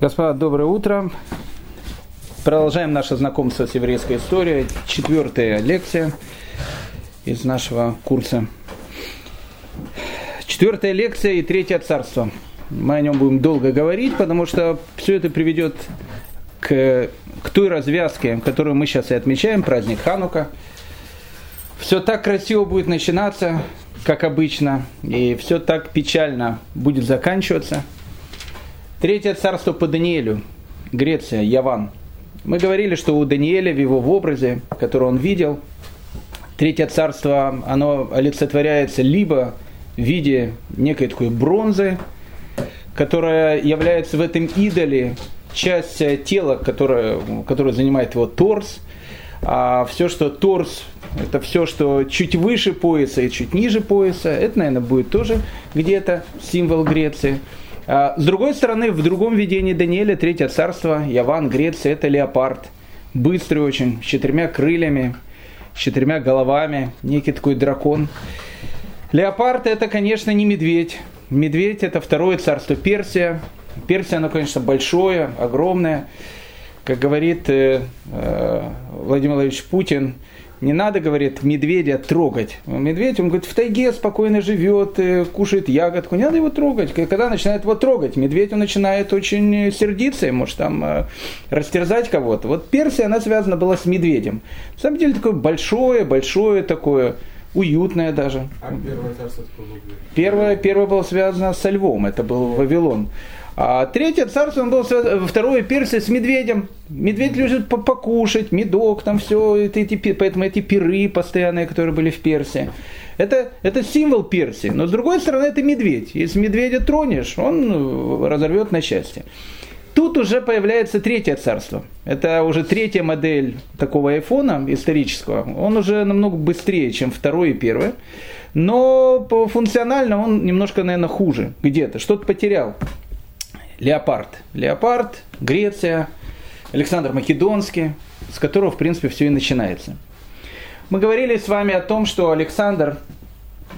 Господа, доброе утро. Продолжаем наше знакомство с еврейской историей. Четвертая лекция из нашего курса. Четвертая лекция и третье царство. Мы о нем будем долго говорить, потому что все это приведет к, к той развязке, которую мы сейчас и отмечаем, праздник Ханука. Все так красиво будет начинаться, как обычно, и все так печально будет заканчиваться. Третье царство по Даниэлю, Греция, Яван. Мы говорили, что у Даниэля в его в образе, который он видел, Третье царство, оно олицетворяется либо в виде некой такой бронзы, которая является в этом идоле часть тела, которая, которая занимает его торс, а все, что торс это все, что чуть выше пояса и чуть ниже пояса. Это, наверное, будет тоже где-то символ Греции. А, с другой стороны, в другом видении Даниэля, Третье царство, Яван, Греция, это леопард. Быстрый очень, с четырьмя крыльями, с четырьмя головами, некий такой дракон. Леопард это, конечно, не медведь. Медведь это второе царство Персия. Персия, оно, конечно, большое, огромное. Как говорит э, э, Владимир Владимирович Путин, не надо, говорит, медведя трогать. Медведь, он говорит, в тайге спокойно живет, э, кушает ягодку. Не надо его трогать. Когда начинает его трогать, медведь, он начинает очень сердиться и может там э, растерзать кого-то. Вот Персия, она связана была с медведем. На самом деле, такое большое, большое такое, уютное даже. А первое царство Первое, первое было связано со львом, это был Вавилон. А третье царство, он был второе Персия с медведем. Медведь любит покушать, медок, там все, эти, эти, поэтому эти пиры постоянные, которые были в Персии. Это, это символ Персии. Но с другой стороны, это медведь. Если медведя тронешь, он э, разорвет на части. Тут уже появляется третье царство. Это уже третья модель такого айфона исторического. Он уже намного быстрее, чем второй и первый. Но функционально он немножко, наверное, хуже где-то. Что-то потерял. Леопард. Леопард, Греция, Александр Македонский, с которого, в принципе, все и начинается. Мы говорили с вами о том, что Александр,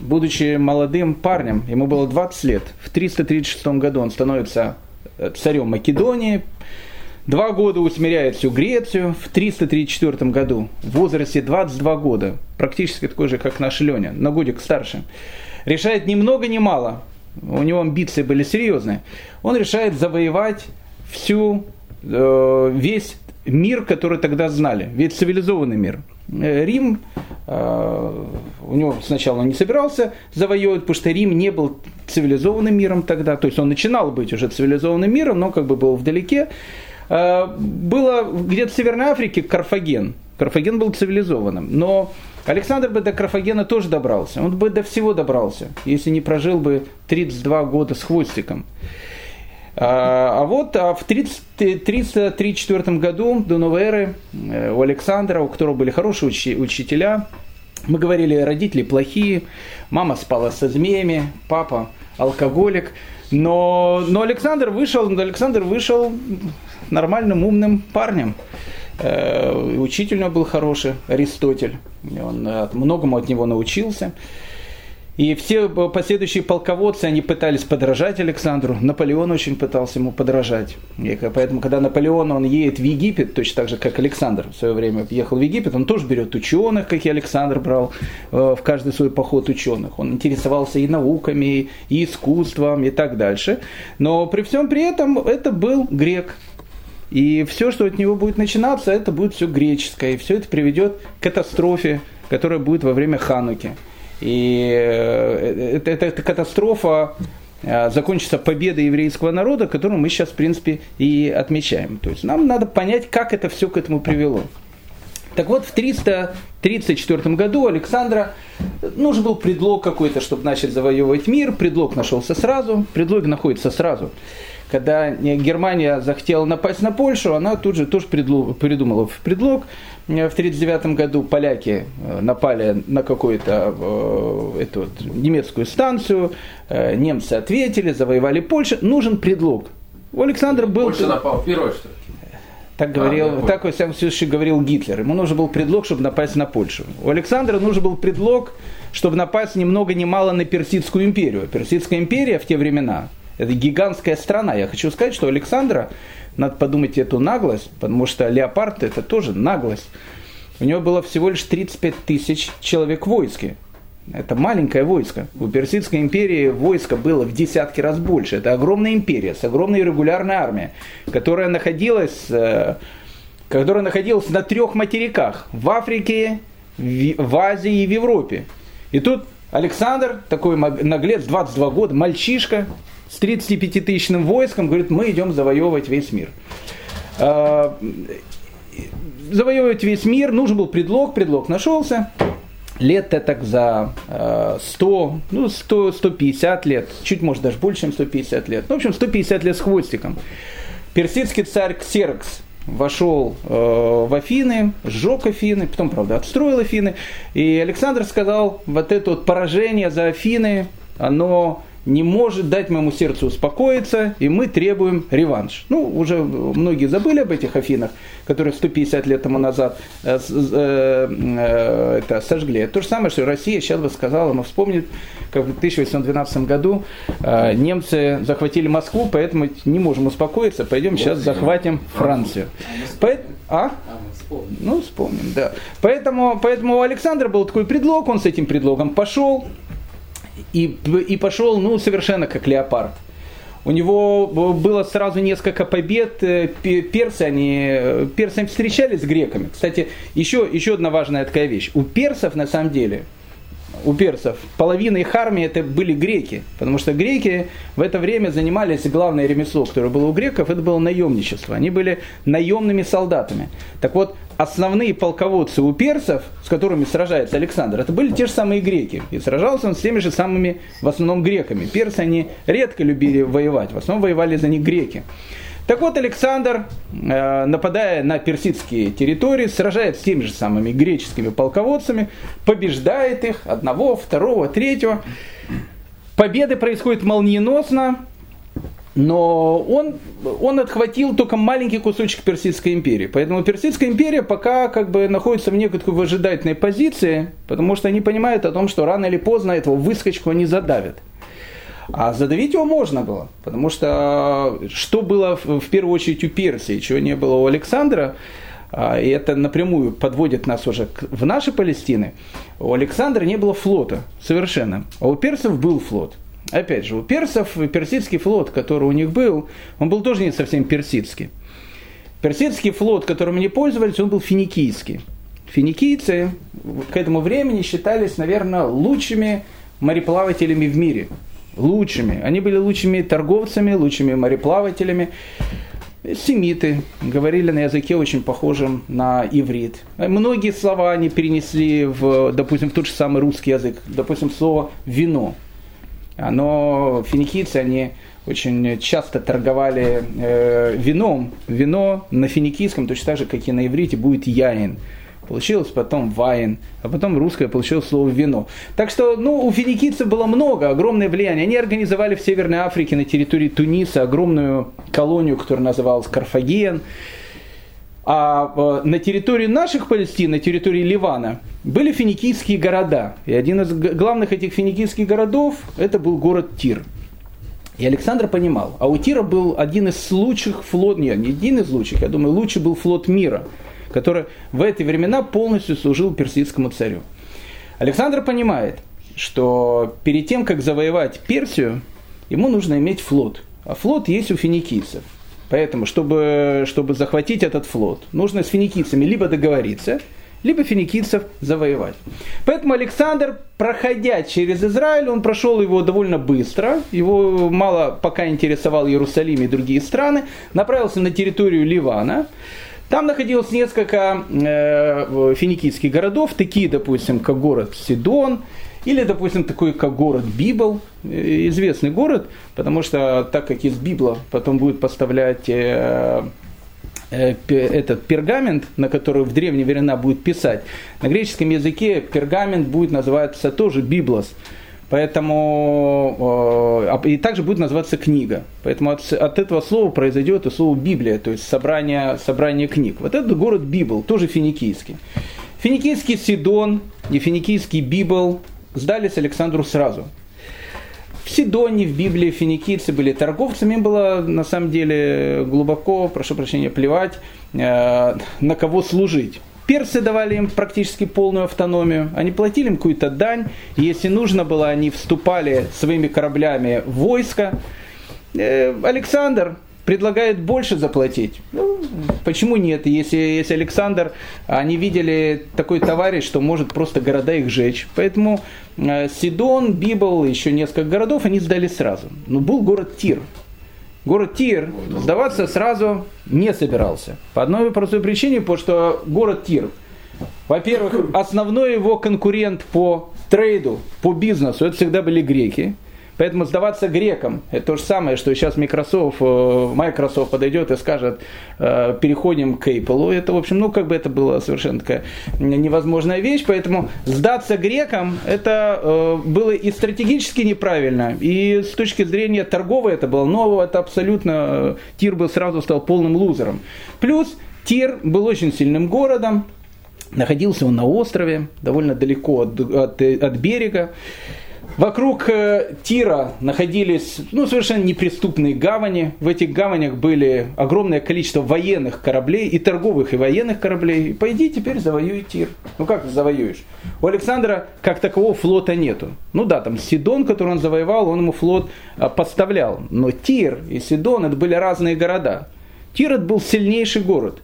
будучи молодым парнем, ему было 20 лет, в 336 году он становится э, царем Македонии, Два года усмиряет всю Грецию. В 334 году, в возрасте 22 года, практически такой же, как наш Леня, на годик старше, решает ни много ни мало у него амбиции были серьезные, он решает завоевать всю, э, весь мир, который тогда знали, весь цивилизованный мир. Э, Рим, э, у него сначала не собирался завоевывать, потому что Рим не был цивилизованным миром тогда, то есть он начинал быть уже цивилизованным миром, но как бы был вдалеке. Было где-то в Северной Африке Карфаген. Карфаген был цивилизованным, но Александр бы до Карфагена тоже добрался. Он бы до всего добрался, если не прожил бы 32 года с хвостиком. А, а вот а в 334 году до новой эры э, у Александра, у которого были хорошие учи, учителя, мы говорили, родители плохие, мама спала со змеями, папа алкоголик, но, но Александр вышел, Александр вышел нормальным умным парнем. Э, учитель у него был хороший, Аристотель. Он э, многому от него научился. И все последующие полководцы, они пытались подражать Александру. Наполеон очень пытался ему подражать. И поэтому, когда Наполеон, он едет в Египет, точно так же, как Александр в свое время ехал в Египет, он тоже берет ученых, как и Александр брал э, в каждый свой поход ученых. Он интересовался и науками, и искусством, и так дальше. Но при всем при этом это был грек. И все, что от него будет начинаться, это будет все греческое. И все это приведет к катастрофе, которая будет во время Хануки. И э, эта, эта катастрофа э, закончится победой еврейского народа, которую мы сейчас, в принципе, и отмечаем. То есть нам надо понять, как это все к этому привело. Так вот, в 334 году Александра нужен был предлог какой-то, чтобы начать завоевывать мир. Предлог нашелся сразу. Предлог находится сразу когда Германия захотела напасть на Польшу, она тут же тоже придумала в предлог. В 1939 году поляки э, напали на какую-то э, эту вот, немецкую станцию, э, немцы ответили, завоевали Польшу. Нужен предлог. У Александра был... Польша напал первый, что ли? Так говорил, а, так, во всяком случае, говорил Гитлер. Ему нужен был предлог, чтобы напасть на Польшу. У Александра нужен был предлог, чтобы напасть ни много ни мало на Персидскую империю. Персидская империя в те времена, Это гигантская страна. Я хочу сказать, что Александра, надо подумать эту наглость, потому что леопард это тоже наглость. У него было всего лишь 35 тысяч человек в войске. Это маленькое войско. У Персидской империи войско было в десятки раз больше. Это огромная империя с огромной регулярной армией, которая находилась, э, которая находилась на трех материках. В Африке, в Азии и в Европе. И тут Александр, такой наглец, 22 года, мальчишка, с 35-тысячным войском, говорит, мы идем завоевывать весь мир. А, завоевывать весь мир, нужен был предлог, предлог нашелся. Лет так за 100, ну 100, 150 лет, чуть может даже больше, чем 150 лет. Ну, в общем, 150 лет с хвостиком. Персидский царь Ксеркс вошел э, в Афины, сжег Афины, потом, правда, отстроил Афины. И Александр сказал, вот это вот поражение за Афины, оно не может дать моему сердцу успокоиться, и мы требуем реванш. Ну, уже многие забыли об этих Афинах, которые 150 лет тому назад э, э, э, это сожгли. То же самое, что Россия сейчас бы сказала, но вспомнит, как в 1812 году э, немцы захватили Москву, поэтому не можем успокоиться, пойдем сейчас захватим Францию. А? а ну, вспомним, да. Поэтому, поэтому у Александра был такой предлог, он с этим предлогом пошел, и, и пошел, ну, совершенно как леопард. У него было сразу несколько побед. Э, персы, они, э, персы встречались с греками. Кстати, еще, еще одна важная такая вещь. У персов, на самом деле, у персов. Половина их армии это были греки, потому что греки в это время занимались главное ремесло, которое было у греков, это было наемничество. Они были наемными солдатами. Так вот, основные полководцы у персов, с которыми сражается Александр, это были те же самые греки. И сражался он с теми же самыми, в основном, греками. Персы, они редко любили воевать, в основном воевали за них греки. Так вот, Александр, э, нападая на персидские территории, сражается с теми же самыми греческими полководцами, побеждает их, одного, второго, третьего. Победы происходят молниеносно, но он, он отхватил только маленький кусочек Персидской империи. Поэтому Персидская империя пока как бы находится в некой выжидательной позиции, потому что они понимают о том, что рано или поздно этого выскочку они задавят. А задавить его можно было, потому что что было в первую очередь у Персии, чего не было у Александра, а, и это напрямую подводит нас уже в наши Палестины, у Александра не было флота совершенно, а у персов был флот. Опять же, у персов персидский флот, который у них был, он был тоже не совсем персидский. Персидский флот, которым они пользовались, он был финикийский. Финикийцы к этому времени считались, наверное, лучшими мореплавателями в мире лучшими. Они были лучшими торговцами, лучшими мореплавателями. Семиты говорили на языке очень похожем на иврит. Многие слова они перенесли в, допустим, в тот же самый русский язык. Допустим, слово «вино». Оно, финикийцы, они очень часто торговали э, вином. Вино на финикийском, точно так же, как и на иврите, будет яин. Получилось потом вайн, а потом русское получилось слово вино. Так что, ну, у финикийцев было много, огромное влияние. Они организовали в Северной Африке на территории Туниса огромную колонию, которая называлась Карфаген. А э, на территории наших Палестин, на территории Ливана, были финикийские города. И один из главных этих финикийских городов, это был город Тир. И Александр понимал, а у Тира был один из лучших флот, не один из лучших, я думаю, лучший был флот мира – который в эти времена полностью служил персидскому царю. Александр понимает, что перед тем, как завоевать Персию, ему нужно иметь флот. А флот есть у финикийцев. Поэтому, чтобы, чтобы захватить этот флот, нужно с финикийцами либо договориться, либо финикийцев завоевать. Поэтому Александр, проходя через Израиль, он прошел его довольно быстро, его мало пока интересовал Иерусалим и другие страны, направился на территорию Ливана, там находилось несколько э, финикийских городов, такие, допустим, как город Сидон, или, допустим, такой, как город Библ, э, известный город, потому что так как из Библа потом будет поставлять э, э, этот пергамент, на который в древние времена будет писать, на греческом языке пергамент будет называться тоже Библос. Поэтому э, и также будет называться книга. Поэтому от, от этого слова произойдет и слово Библия, то есть собрание, собрание книг. Вот этот город Библ, тоже финикийский. Финикийский Сидон и финикийский Библ сдались Александру сразу. В Сидоне, в Библии финикийцы были торговцами, им было на самом деле глубоко, прошу прощения, плевать, э, на кого служить. Персы давали им практически полную автономию, они платили им какую-то дань, если нужно было, они вступали своими кораблями в войско. Э, Александр предлагает больше заплатить. Ну, почему нет? Если, если Александр, они видели такой товарищ, что может просто города их жечь. Поэтому э, Сидон, Библ, еще несколько городов они сдали сразу. Но был город Тир. Город Тир сдаваться сразу не собирался. По одной простой причине, потому что город Тир, во-первых, основной его конкурент по трейду, по бизнесу, это всегда были греки. Поэтому сдаваться грекам, это то же самое, что сейчас Microsoft, э, Microsoft подойдет и скажет, э, переходим к Apple. Это, в общем, ну, как бы это была совершенно такая невозможная вещь. Поэтому сдаться грекам, это э, было и стратегически неправильно, и с точки зрения торговой это было, но это абсолютно, Тир бы сразу стал полным лузером. Плюс Тир был очень сильным городом, находился он на острове, довольно далеко от, от, от берега. Вокруг э, Тира находились ну, совершенно неприступные гавани. В этих гаванях были огромное количество военных кораблей, и торговых, и военных кораблей. Пойди теперь завоюй Тир. Ну как завоюешь? У Александра как такового флота нету. Ну да, там Сидон, который он завоевал, он ему флот а, поставлял. Но Тир и Сидон это были разные города. Тир это был сильнейший город.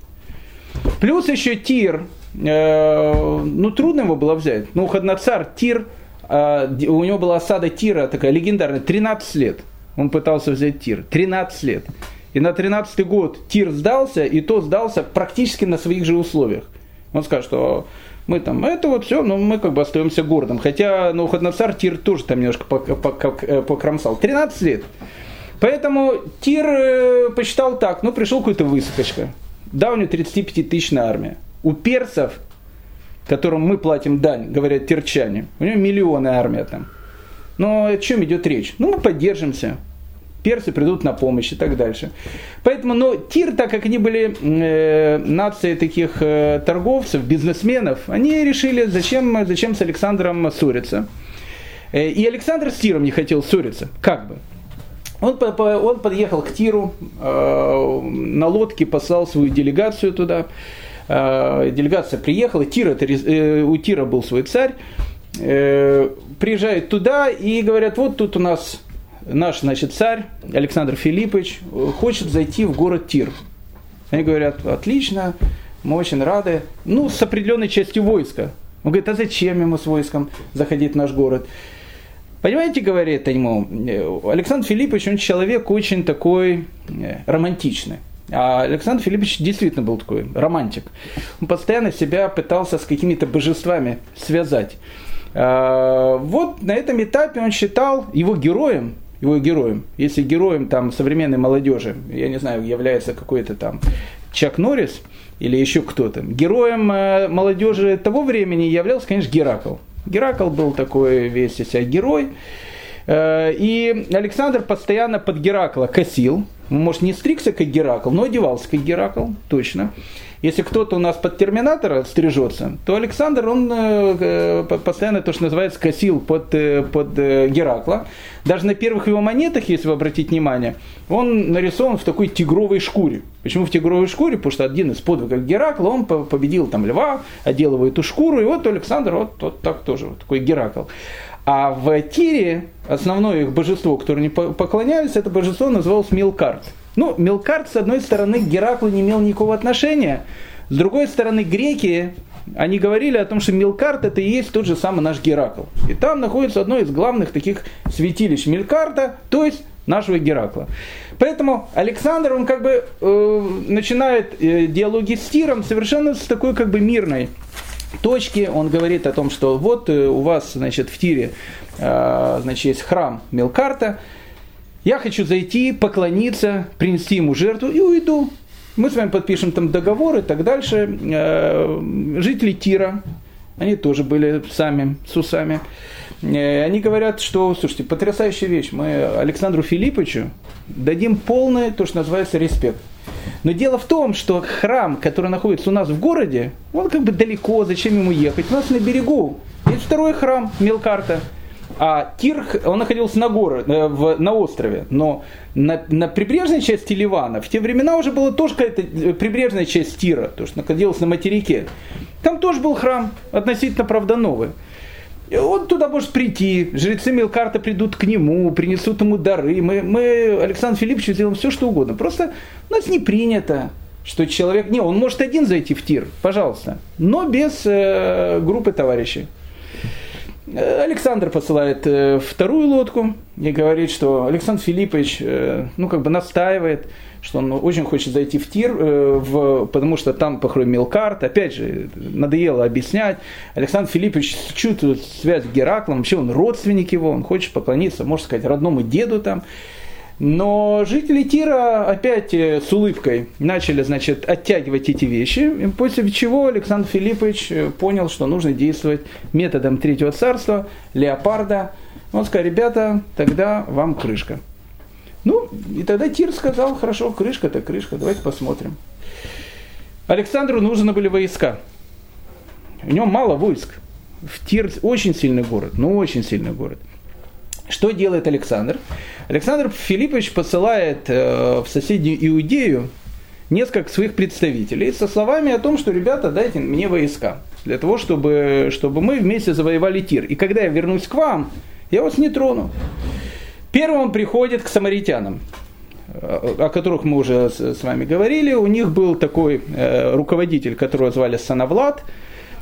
Плюс еще Тир, э, ну трудно его было взять. Навуходоносор, Тир – у него была осада Тира такая легендарная, 13 лет. Он пытался взять Тир. 13 лет. И на 13 год Тир сдался, и то сдался практически на своих же условиях. Он скажет, что мы там, это вот все, но мы как бы остаемся городом. Хотя Ходнацар Тир тоже там немножко э, покромсал. 13 лет. Поэтому Тир э, посчитал так, ну пришел какой-то высокочка. Да, у него 35 тысячная армия. У персов которым мы платим дань, говорят терчане, у него миллионы армия там. Но о чем идет речь? Ну, мы поддержимся. Персы придут на помощь и так дальше. Поэтому, но Тир, так как они были э, нацией таких э, торговцев, бизнесменов, они решили, зачем, зачем с Александром ссориться. Э, и Александр с Тиром не хотел ссориться, как бы. Он, он подъехал к Тиру, э, на лодке послал свою делегацию туда. Э, делегация приехала, Тира, э, у Тира был свой царь, э, приезжает туда и говорят, вот тут у нас наш значит, царь Александр Филиппович хочет зайти в город Тир. Они говорят, отлично, мы очень рады, ну, с определенной частью войска. Он говорит, а зачем ему с войском заходить в наш город? Понимаете, говорит ему, Александр Филиппович, он человек очень такой романтичный. А Александр Филиппович действительно был такой романтик. Он постоянно себя пытался с какими-то божествами связать. А, вот на этом этапе он считал его героем, его героем. Если героем там современной молодежи, я не знаю, является какой-то там Чак Норрис или еще кто-то. Героем э, молодежи того времени являлся, конечно, Геракл. Геракл был такой весь из себя герой. Э, и Александр постоянно под Геракла косил, может, не стригся, как Геракл, но одевался, как Геракл, точно. Если кто-то у нас под терминатора стрижется, то Александр, он э, э постоянно то, что называется, косил под, под Геракла. Даже на первых его монетах, если вы обратите внимание, он нарисован в такой тигровой шкуре. Почему в тигровой шкуре? Потому что один из подвигов Геракла, он победил там льва, одел его эту шкуру, и вот Александр вот, вот так тоже, вот такой Геракл. А в Тире основное их божество, которое они поклонялись, это божество называлось Милкарт. Ну, Милкарт, с одной стороны, к Гераклу не имел никакого отношения, с другой стороны, греки, они говорили о том, что Милкарт это и есть тот же самый наш Геракл. И там находится одно из главных таких святилищ Милкарта, то есть нашего Геракла. Поэтому Александр, он как бы э, начинает э, диалоги с Тиром совершенно с такой как бы мирной точки. Он говорит о том, что вот э, у вас, значит, в Тире, э, значит, есть храм Мелкарта. Я хочу зайти, поклониться, принести ему жертву и уйду. Мы с вами подпишем там договор и так дальше. Э, жители Тира, они тоже были сами с усами. Они говорят, что, слушайте, потрясающая вещь. Мы Александру Филипповичу дадим полный, то, что называется, респект. Но дело в том, что храм, который находится у нас в городе, он как бы далеко, зачем ему ехать? У нас на берегу есть второй храм Мелкарта. А Тир, он находился на, горе, э, в, на острове, но на, на прибрежной части Ливана в те времена уже была тоже какая-то э, прибрежная часть Тира, то, что находилась на материке. Там тоже был храм, относительно, правда, новый. Он туда может прийти, жрецы Мелкарта придут к нему, принесут ему дары. Мы, мы Александр Филиппович сделаем все, что угодно. Просто у нас не принято, что человек... Не, он может один зайти в тир, пожалуйста, но без э, группы товарищей. Э, Александр посылает э, вторую лодку и говорит, что Александр Филиппович, э, ну, как бы настаивает, что он очень хочет зайти в тир, в, потому что там похоронил карт. Опять же, надоело объяснять. Александр Филиппович чувствует связь с Гераклом, вообще он родственник его, он хочет поклониться, можно сказать, родному деду там. Но жители Тира опять э, с улыбкой начали, значит, оттягивать эти вещи, после чего Александр Филиппович э, понял, что нужно действовать методом Третьего Царства, леопарда. Он сказал, ребята, тогда вам крышка. Ну, и тогда Тир сказал, хорошо, крышка-то крышка, давайте посмотрим. Александру нужны были войска. У него мало войск. В Тир очень сильный город, ну очень сильный город. Что делает Александр? Александр Филиппович посылает э, в соседнюю Иудею несколько своих представителей со словами о том, что, ребята, дайте мне войска, для того, чтобы, чтобы мы вместе завоевали Тир. И когда я вернусь к вам, я вас не трону. Первым приходит к самаритянам, э, о которых мы уже с вами говорили. У них был такой э, руководитель, которого звали Санавлад.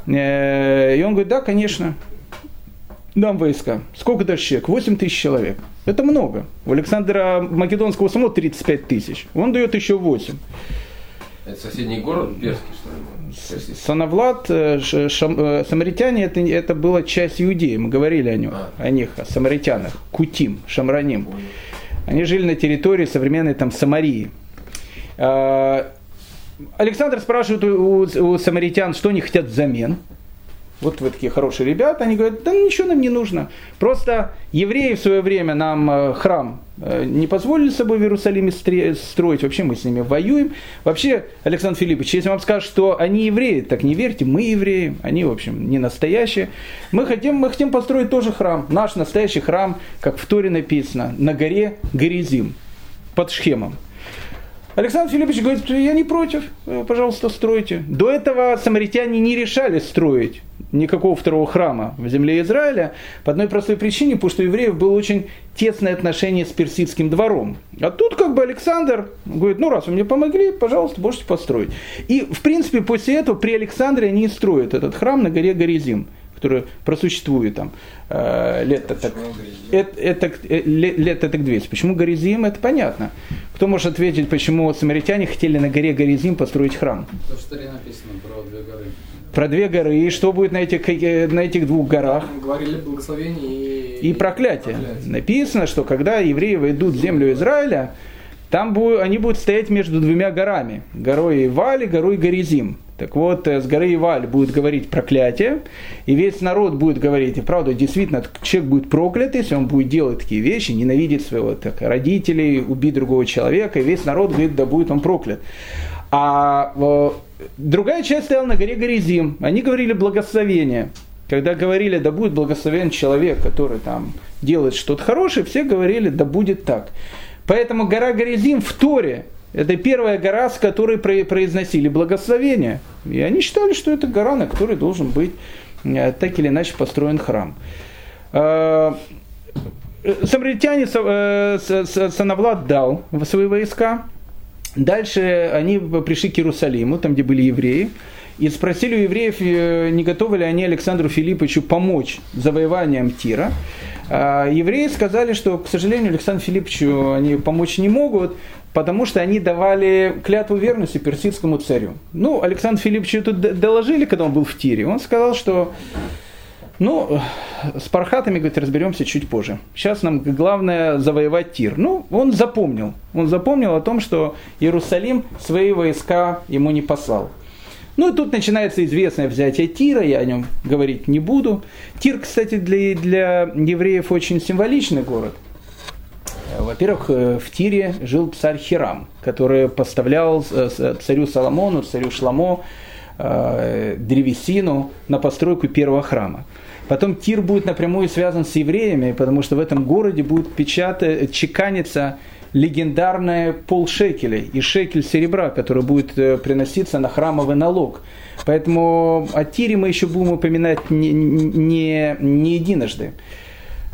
Э, и он говорит, да, конечно, дам войска. Сколько дашь человек? 8 тысяч человек. Это много. У Александра Македонского самого 35 тысяч. Он дает еще 8. Это соседний город Перский, что ли? Санавлад, э, шам, э, самаритяне, это, это была часть Иудеи, мы говорили о, нем, а. о них, о самаритянах, Кутим, Шамраним. Они жили на территории современной там Самарии. А, Александр спрашивает у, у, у самаритян, что они хотят взамен вот вы такие хорошие ребята, они говорят, да ничего нам не нужно. Просто евреи в свое время нам э, храм э, не позволили с собой в Иерусалиме строить, вообще мы с ними воюем. Вообще, Александр Филиппович, если вам скажут, что они евреи, так не верьте, мы евреи, они, в общем, не настоящие. Мы хотим, мы хотим построить тоже храм, наш настоящий храм, как в Торе написано, на горе Горизим, под Шхемом. Александр Филиппович говорит, я не против, э, пожалуйста, стройте. До этого самаритяне не решали строить никакого второго храма в земле Израиля по одной простой причине, потому что у евреев было очень тесное отношение с персидским двором. А тут как бы Александр говорит, ну раз вы мне помогли, пожалуйста, можете построить. И в принципе после этого при Александре они и строят этот храм на горе Горизим который просуществует там э, лет так, это, это, э, лет так 200. Почему Горизим, это понятно. Кто может ответить, почему самаритяне хотели на горе Горизим построить храм? То, что написано про две горы. Про две горы. И что будет на этих, э, на этих двух горах? Говорили благословение и, и проклятие. проклятие. Написано, что когда евреи войдут в землю Израиля, там будут, они будут стоять между двумя горами. Горой Иваль и горой Горизим. Так вот, э, с горы Иваль будет говорить проклятие, и весь народ будет говорить, и правда, действительно, человек будет проклят, если он будет делать такие вещи, ненавидеть своего так, родителей, убить другого человека, и весь народ говорит, да будет он проклят. А э, другая часть стояла на горе Горизим, они говорили благословение. Когда говорили, да будет благословен человек, который там делает что-то хорошее, все говорили, да будет так. Поэтому гора Горизим в Торе это первая гора, с которой произносили благословение. И они считали, что это гора, на которой должен быть э, так или иначе построен храм. Э, самаритяне э, Санавлад дал свои войска. Дальше они пришли к Иерусалиму, там, где были евреи, и спросили у евреев, не готовы ли они Александру Филипповичу помочь завоеванием Тира. Евреи сказали, что, к сожалению, Александру Филипповичу они помочь не могут, потому что они давали клятву верности персидскому царю. Ну, Александр Филипповичу тут доложили, когда он был в Тире. Он сказал, что ну, с пархатами, говорит, разберемся чуть позже. Сейчас нам главное завоевать Тир. Ну, он запомнил. Он запомнил о том, что Иерусалим свои войска ему не послал. Ну и тут начинается известное взятие Тира, я о нем говорить не буду. Тир, кстати, для, для евреев очень символичный город. Во-первых, э, в Тире жил царь Хирам, который поставлял э, царю Соломону, царю Шламо э, древесину на постройку первого храма. Потом Тир будет напрямую связан с евреями, потому что в этом городе будет печатать, чеканиться легендарное полшекелей и шекель серебра, который будет э, приноситься на храмовый налог. Поэтому о Тире мы еще будем упоминать не, не, не единожды.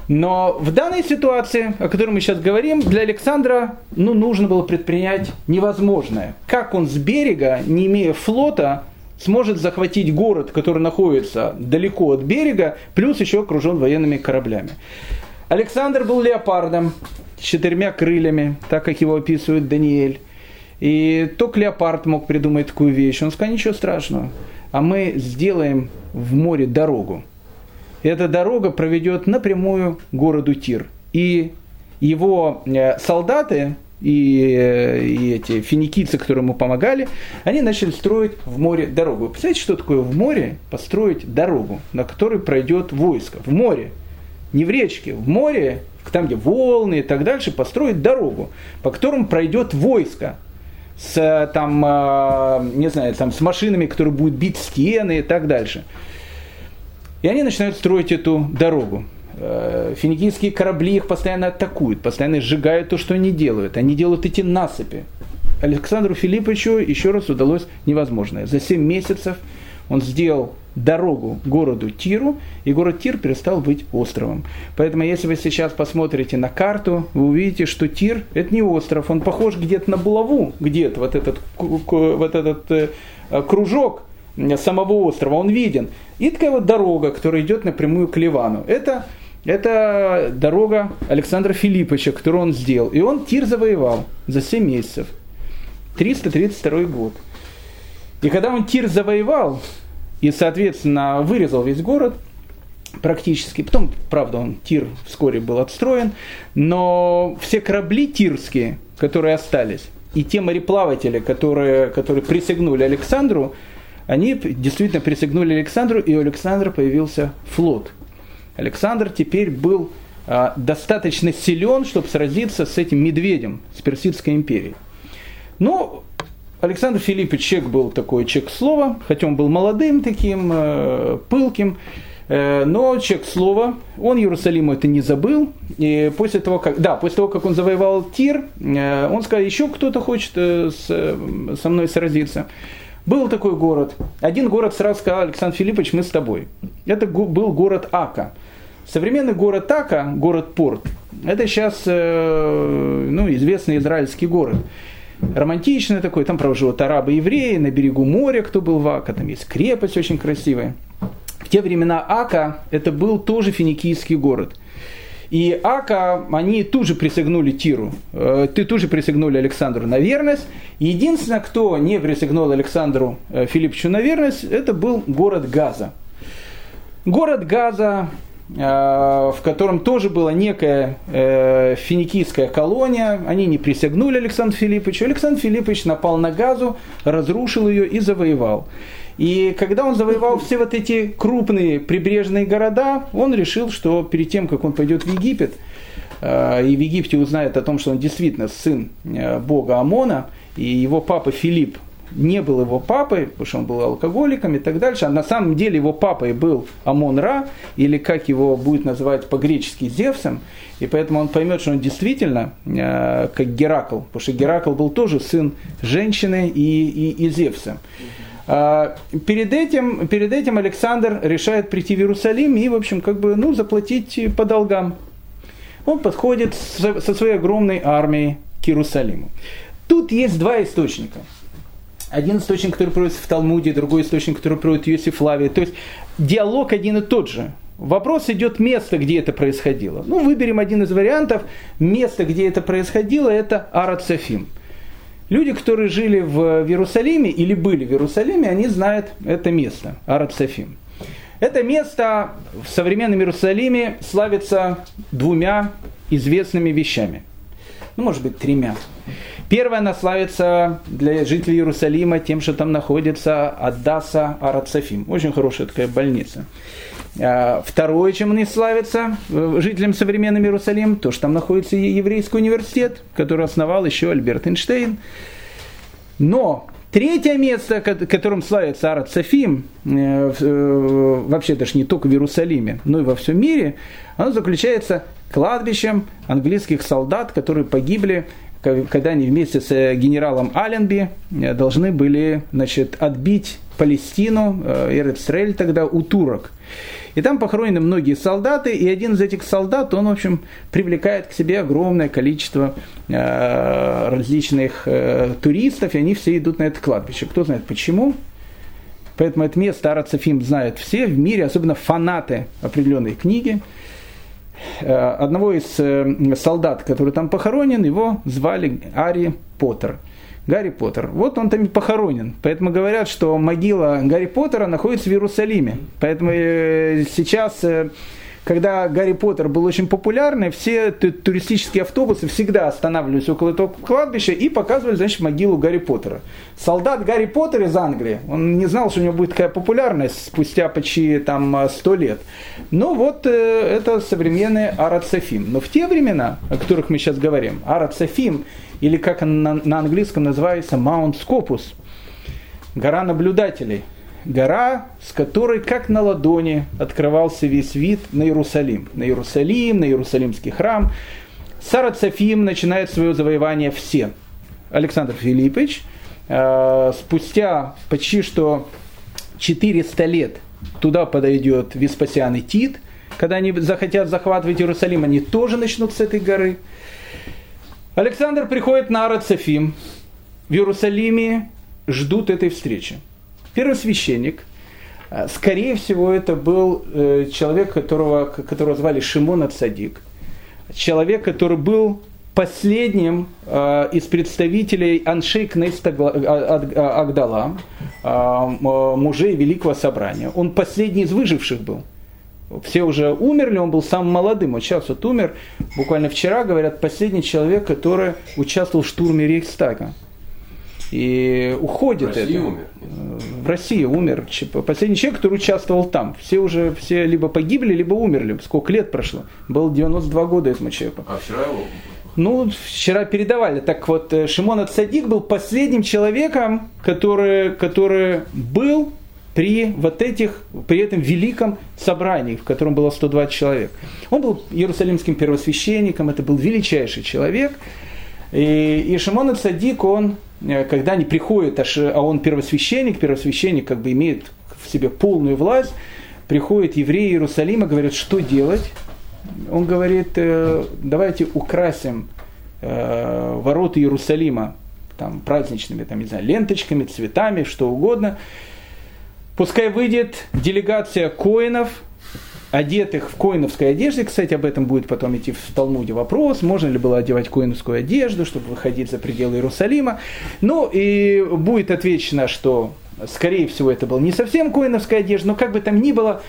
Но в данной ситуации, о которой мы сейчас говорим, для Александра ну, нужно было предпринять невозможное. Как он с берега, не имея флота, сможет захватить город, который находится далеко от берега, плюс еще окружен военными кораблями. Александр был леопардом с четырьмя крыльями, так как его описывает Даниэль. И только леопард мог придумать такую вещь. Он сказал, ничего страшного, а мы сделаем в море дорогу. И эта дорога проведет напрямую городу Тир. И его э, солдаты и, э, и эти финикийцы, которые ему помогали, они начали строить в море дорогу. Вы представляете, что такое в море построить дорогу, на которой пройдет войско? В море. Не в речке, в море, там, где волны и так дальше, построить дорогу, по которому пройдет войско с, там, э, не знаю, там, с машинами, которые будут бить стены и так дальше. И они начинают строить эту дорогу. Э, финикийские корабли их постоянно атакуют, постоянно сжигают то, что они делают. Они делают эти насыпи. Александру Филипповичу еще раз удалось невозможное. За 7 месяцев он сделал дорогу городу Тиру, и город Тир перестал быть островом. Поэтому, если вы сейчас посмотрите на карту, вы увидите, что Тир – это не остров, он похож где-то на булаву, где-то вот этот, вот этот э, кружок самого острова, он виден. И такая вот дорога, которая идет напрямую к Ливану. Это, это дорога Александра Филипповича, которую он сделал. И он Тир завоевал за 7 месяцев. 332 год. И когда он Тир завоевал, и, соответственно, вырезал весь город, практически. Потом, правда, он Тир вскоре был отстроен, но все корабли тирские, которые остались, и те мореплаватели, которые, которые присягнули Александру, они действительно присягнули Александру, и у Александра появился флот. Александр теперь был а, достаточно силен, чтобы сразиться с этим медведем, с Персидской империей. Но Александр Филиппович человек был такой человек слова, хотя он был молодым таким, э, пылким, э, но человек слова, он Иерусалиму это не забыл, и после того, как, да, после того, как он завоевал Тир, э, он сказал, еще кто-то хочет со мной сразиться. Был такой город. Один город сразу сказал, Александр Филиппович, мы с тобой. Это был город Ака. Современный город Ака, город Порт, это сейчас э, ну, известный израильский город романтичный такой, там, правда, живут арабы и евреи, на берегу моря, кто был в Ака, там есть крепость очень красивая. В те времена Ака это был тоже финикийский город. И Ака, они тут же присягнули Тиру, э, ты тут же присягнули Александру на верность. Единственное, кто не присягнул Александру э, Филипповичу на верность, это был город Газа. Город Газа в котором тоже была некая э, финикийская колония. Они не присягнули Александру Филипповичу. Александр Филиппович напал на Газу, разрушил ее и завоевал. И когда он завоевал все вот эти крупные прибрежные города, он решил, что перед тем, как он пойдет в Египет, э, и в Египте узнает о том, что он действительно сын бога Амона, и его папа Филипп не был его папой, потому что он был алкоголиком и так дальше, а на самом деле его папой был Амон-Ра, или как его будет называть по-гречески Зевсом, и поэтому он поймет, что он действительно э, как Геракл, потому что Геракл был тоже сын женщины и, и, и Зевса. А, перед этим, перед этим Александр решает прийти в Иерусалим и, в общем, как бы, ну, заплатить по долгам. Он подходит со своей огромной армией к Иерусалиму. Тут есть два источника – один источник, который приводится в Талмуде, другой источник, который приводит Йосиф Лави. То есть диалог один и тот же. Вопрос идет место, где это происходило. Ну, выберем один из вариантов. Место, где это происходило, это Арат Софим. Люди, которые жили в Иерусалиме или были в Иерусалиме, они знают это место, Арат Софим. Это место в современном Иерусалиме славится двумя известными вещами. Ну, может быть, тремя. Первое, она славится для жителей Иерусалима тем, что там находится Аддаса Арацафим. Очень хорошая такая больница. А, второе, чем они славятся э, жителям современного Иерусалима, то, что там находится еврейский университет, который основал еще Альберт Эйнштейн. Но Третье место, которым славится Арат Софим, э, э, вообще даже не только в Иерусалиме, но и во всем мире, оно заключается кладбищем английских солдат, которые погибли, когда они вместе с э, генералом Алленби должны были значит, отбить Палестину, Эрцрель тогда у турок. И там похоронены многие солдаты, и один из этих солдат, он, в общем, привлекает к себе огромное количество э, различных э, туристов, и они все идут на это кладбище. Кто знает почему? Поэтому это место Арацефим знают все в мире, особенно фанаты определенной книги. Э, одного из э, солдат, который там похоронен, его звали Ари Поттер – Гарри Поттер. Вот он там и похоронен. Поэтому говорят, что могила Гарри Поттера находится в Иерусалиме. Поэтому э, сейчас, когда Гарри Поттер был очень популярный, все туристические автобусы всегда останавливались около этого кладбища и показывали, значит, могилу Гарри Поттера. Солдат Гарри Поттер из Англии, он не знал, что у него будет такая популярность спустя почти там сто лет. Но вот э, это современный Арат Софим. Но в те времена, о которых мы сейчас говорим, Арат Софим – или как на, на английском называется, Маунт Скопус, гора наблюдателей, гора, с которой как на ладони открывался весь вид на Иерусалим, на Иерусалим, на Иерусалимский храм. Сарацафим начинает свое завоевание все. Александр Филиппович э, спустя почти что 400 лет туда подойдет Веспасиан и Тит, когда они захотят захватывать Иерусалим, они тоже начнут с этой горы. Александр приходит на Арацафим. В Иерусалиме ждут этой встречи. Первый священник, э, скорее всего, это был э, человек, которого, которого звали Шимон Ацадик. Человек, который был последним э, из представителей Аншей Кнеста Агдала, мужей Великого Собрания. Он последний из выживших был все уже умерли, он был самым молодым, вот сейчас вот умер, буквально вчера, говорят, последний человек, который участвовал в штурме Рейхстага. И уходит в России это. умер? В России умер. Последний человек, который участвовал там. Все уже все либо погибли, либо умерли. Сколько лет прошло? Было 92 года этому человеку. А вчера его ну, вчера передавали. Так вот, э, Шимон Ацадик был последним человеком, который, который был при вот этих, при этом великом собрании, в котором было 120 человек. Он был иерусалимским первосвященником, это был величайший человек. И, и Шимон Цадик, он, когда они приходят, а он первосвященник, первосвященник как бы имеет в себе полную власть, приходят евреи Иерусалима, говорят, что делать? Он говорит, «Э, давайте украсим э, ворота Иерусалима там, праздничными, там, не знаю, ленточками, цветами, что угодно – Пускай выйдет делегация коинов, одетых в коиновской одежде. Кстати, об этом будет потом идти в Талмуде вопрос, можно ли было одевать коиновскую одежду, чтобы выходить за пределы Иерусалима. Ну и будет отвечено, что, скорее всего, это была не совсем коиновская одежда, но как бы там ни было,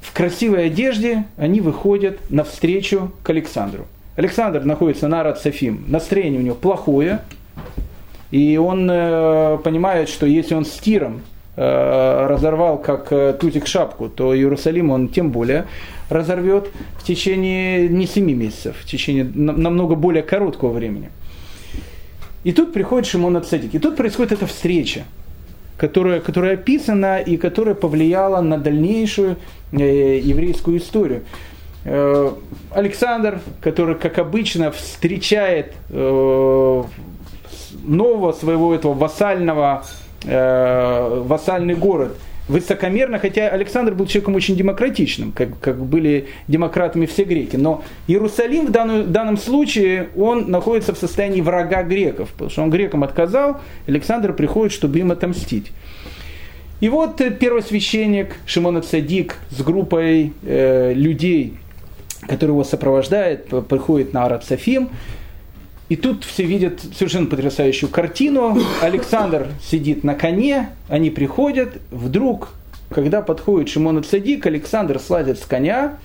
в красивой одежде они выходят навстречу к Александру. Александр находится на Арат Софим, настроение у него плохое, и он э, понимает, что если он с Тиром разорвал как э, тузик шапку, то Иерусалим он тем более разорвет в течение не семи месяцев, в течение намного более короткого времени. И тут приходит Шимон Ацадик. И тут происходит эта встреча, которая, которая описана и которая повлияла на дальнейшую э, еврейскую историю. Александр, который, как обычно, встречает нового своего этого вассального э, вассальный город высокомерно, хотя Александр был человеком очень демократичным, как, как были демократами все греки. Но Иерусалим в, данную, в данном случае, он находится в состоянии врага греков, потому что он грекам отказал, Александр приходит, чтобы им отомстить. И вот первосвященник Шимон Цадик с группой э, людей, которые его сопровождают, приходит на Арат Софим, и тут все видят совершенно потрясающую картину. Александр сидит на коне, они приходят, вдруг, когда подходит Шимон Цадик, Александр слазит с коня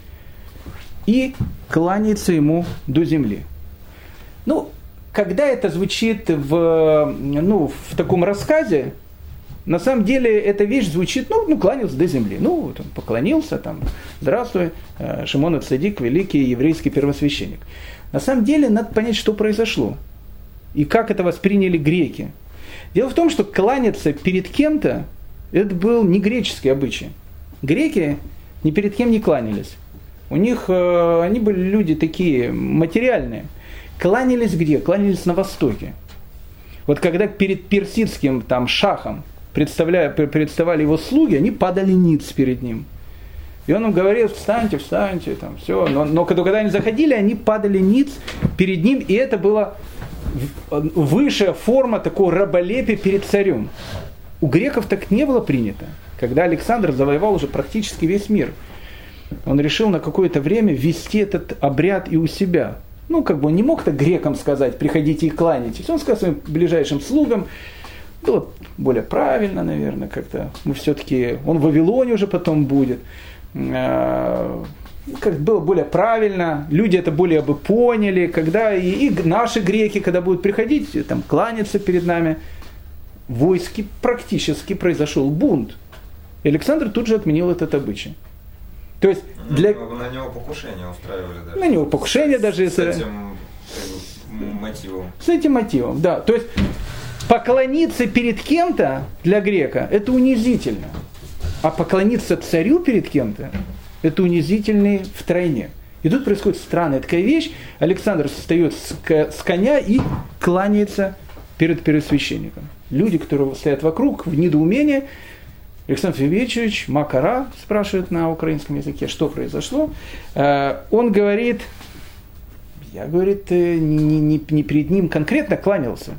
и кланяется ему до земли. Ну, когда это звучит в, ну, в таком рассказе, на самом деле эта вещь звучит, ну, ну кланялся до земли. Ну, вот он поклонился, там, здравствуй, э, Шимон Цадик, великий еврейский первосвященник. На самом деле надо понять, что произошло и как это восприняли греки. Дело в том, что кланяться перед кем-то, это был не греческий обычай. Греки ни перед кем не кланялись. У них, э, они были люди такие материальные. Кланялись где? Кланялись на Востоке. Вот когда перед персидским там шахом представляя, представали его слуги, они падали ниц перед ним. И он им говорил, встаньте, встаньте, там, все. Но, но когда, они заходили, они падали ниц перед ним, и это была высшая форма такого раболепия перед царем. У греков так не было принято. Когда Александр завоевал уже практически весь мир, он решил на какое-то время ввести этот обряд и у себя. Ну, как бы он не мог так грекам сказать, приходите и кланяйтесь. Он сказал своим ближайшим слугам, было более правильно, наверное, как-то. Мы все-таки, он в Вавилоне уже потом будет. А, как было более правильно, люди это более бы поняли, когда и, и наши греки, когда будут приходить, там, кланяться перед нами, в войске практически произошел бунт. И Александр тут же отменил этот обычай. То есть для... На него покушение устраивали даже. На него покушение даже. С этим мотивом. С этим мотивом, да. То есть поклониться перед кем-то для грека – это унизительно. А поклониться царю перед кем-то – это унизительный втройне. И тут происходит странная такая вещь. Александр встает с коня и кланяется перед первосвященником. Люди, которые стоят вокруг, в недоумении, Александр Федорович Макара спрашивает на украинском языке, что произошло. Э, он говорит, я, говорит, э, не, не, не перед ним конкретно кланялся,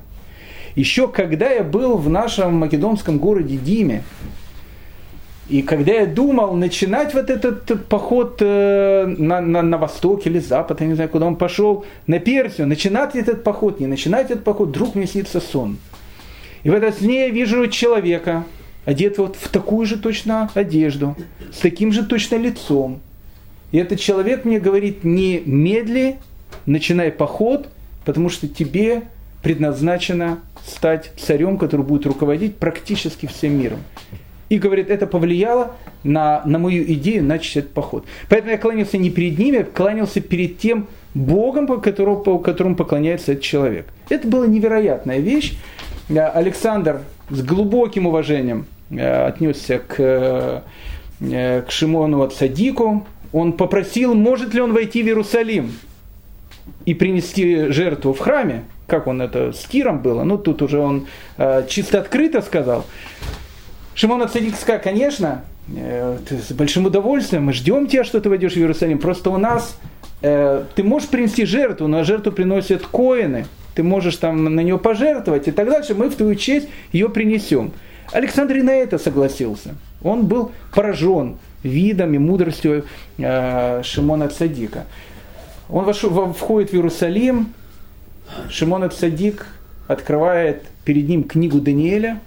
еще когда я был в нашем македонском городе Диме, и когда я думал начинать вот этот поход э, на, на, на восток или запад, я не знаю, куда он пошел, на Персию, начинать этот поход, не начинать этот поход, вдруг мне снится сон. И в этот сне я вижу человека, одет вот в такую же точно одежду, с таким же точно лицом. И этот человек мне говорит, не медли, начинай поход, потому что тебе предназначено стать царем, который будет руководить практически всем миром. И говорит, это повлияло на, на мою идею начать этот поход. Поэтому я кланялся не перед ними, я кланялся перед тем Богом, по которому, по которому поклоняется этот человек. Это была невероятная вещь. Э, Александр с глубоким уважением э, отнесся к, э, к Шимону от Садику. Он попросил, может ли он войти в Иерусалим и принести жертву в храме как он это с Киром было, ну тут уже он э, чисто открыто сказал. Шимон Ацадик сказал, конечно, э, с большим удовольствием, мы ждем тебя, что ты войдешь в Иерусалим, просто у нас э, ты можешь принести жертву, но жертву приносят коины, ты можешь там на нее пожертвовать и так дальше, мы в твою честь ее принесем. Александр и на это согласился. Он был поражен видом и мудростью э, Шимона Цадика. Он вошел, входит в Иерусалим, Шимон Садик открывает перед ним книгу Даниэля,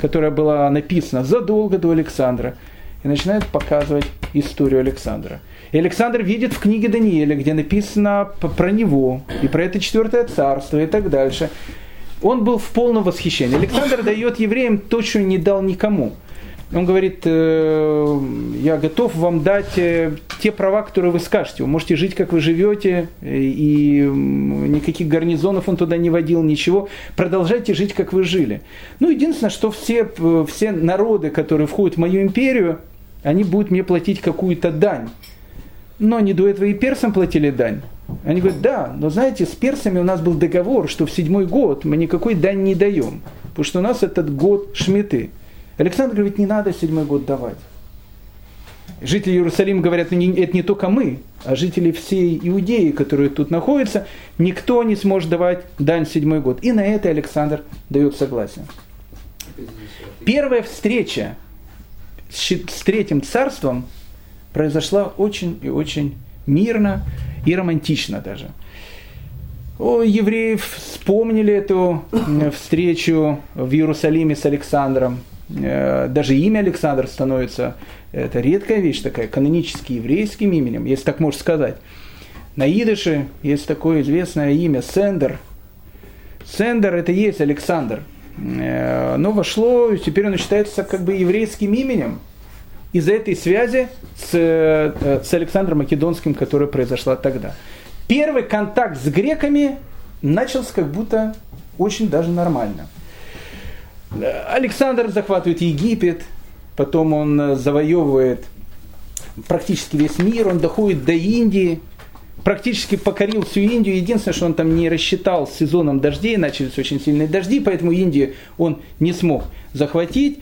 которая была написана задолго до Александра, и начинает показывать историю Александра. И Александр видит в книге Даниэля, где написано про него, и про это четвертое царство, и так дальше. Он был в полном восхищении. Александр дает евреям то, что не дал никому – он говорит, э, я готов вам дать э, те права, которые вы скажете. Вы можете жить, как вы живете, и никаких гарнизонов он туда не водил, ничего. Продолжайте жить, как вы жили. Ну, единственное, что все, все народы, которые входят в мою империю, они будут мне платить какую-то дань. Но они до этого и персам платили дань. Они говорят, да, но знаете, с персами у нас был договор, что в седьмой год мы никакой дань не даем, потому что у нас этот год шмиты. Александр говорит, не надо седьмой год давать. Жители Иерусалима говорят, это не только мы, а жители всей Иудеи, которые тут находятся, никто не сможет давать дань седьмой год. И на это Александр дает согласие. Первая встреча с Третьим Царством произошла очень и очень мирно и романтично даже. О, евреев вспомнили эту встречу в Иерусалиме с Александром. Э, даже имя Александр становится, это редкая вещь такая, канонически еврейским именем, если так можно сказать. На идыше есть такое известное имя Сендер. Сендер это и есть Александр. Э, но вошло, теперь оно считается как бы еврейским именем из-за этой связи с, э, с Александром Македонским, которая произошла тогда. Первый контакт с греками начался как будто очень даже нормально – Александр захватывает Египет, потом он завоевывает практически весь мир, он доходит до Индии, практически покорил всю Индию. Единственное, что он там не рассчитал с сезоном дождей, начались очень сильные дожди, поэтому Индию он не смог захватить.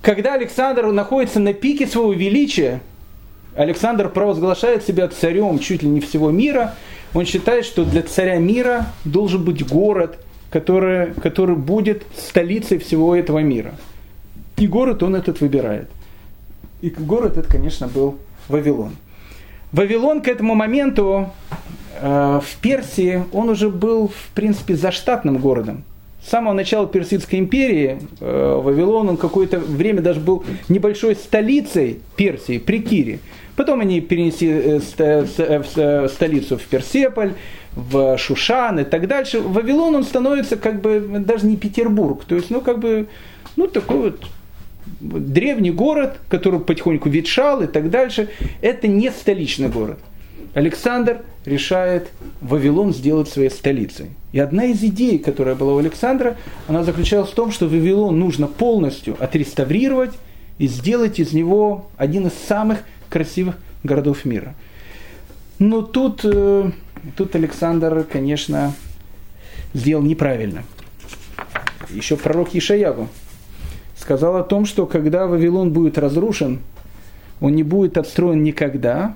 Когда Александр находится на пике своего величия, Александр провозглашает себя царем чуть ли не всего мира. Он считает, что для царя мира должен быть город, который, который будет столицей всего этого мира. И город он этот выбирает. И город это, конечно, был Вавилон. Вавилон к этому моменту э, в Персии, он уже был, в принципе, заштатным городом. С самого начала Персидской империи э, Вавилон, он какое-то время даже был небольшой столицей Персии, при Кире. Потом они перенесли э, э, э, столицу в Персеполь, в Шушан и так дальше. Вавилон, он становится как бы даже не Петербург. То есть, ну, как бы, ну, такой вот древний город, который потихоньку ветшал и так дальше, это не столичный город. Александр решает Вавилон сделать своей столицей. И одна из идей, которая была у Александра, она заключалась в том, что Вавилон нужно полностью отреставрировать и сделать из него один из самых красивых городов мира. Но тут, э, Тут Александр, конечно, сделал неправильно. Еще пророк Ишаягу сказал о том, что когда Вавилон будет разрушен, он не будет отстроен никогда.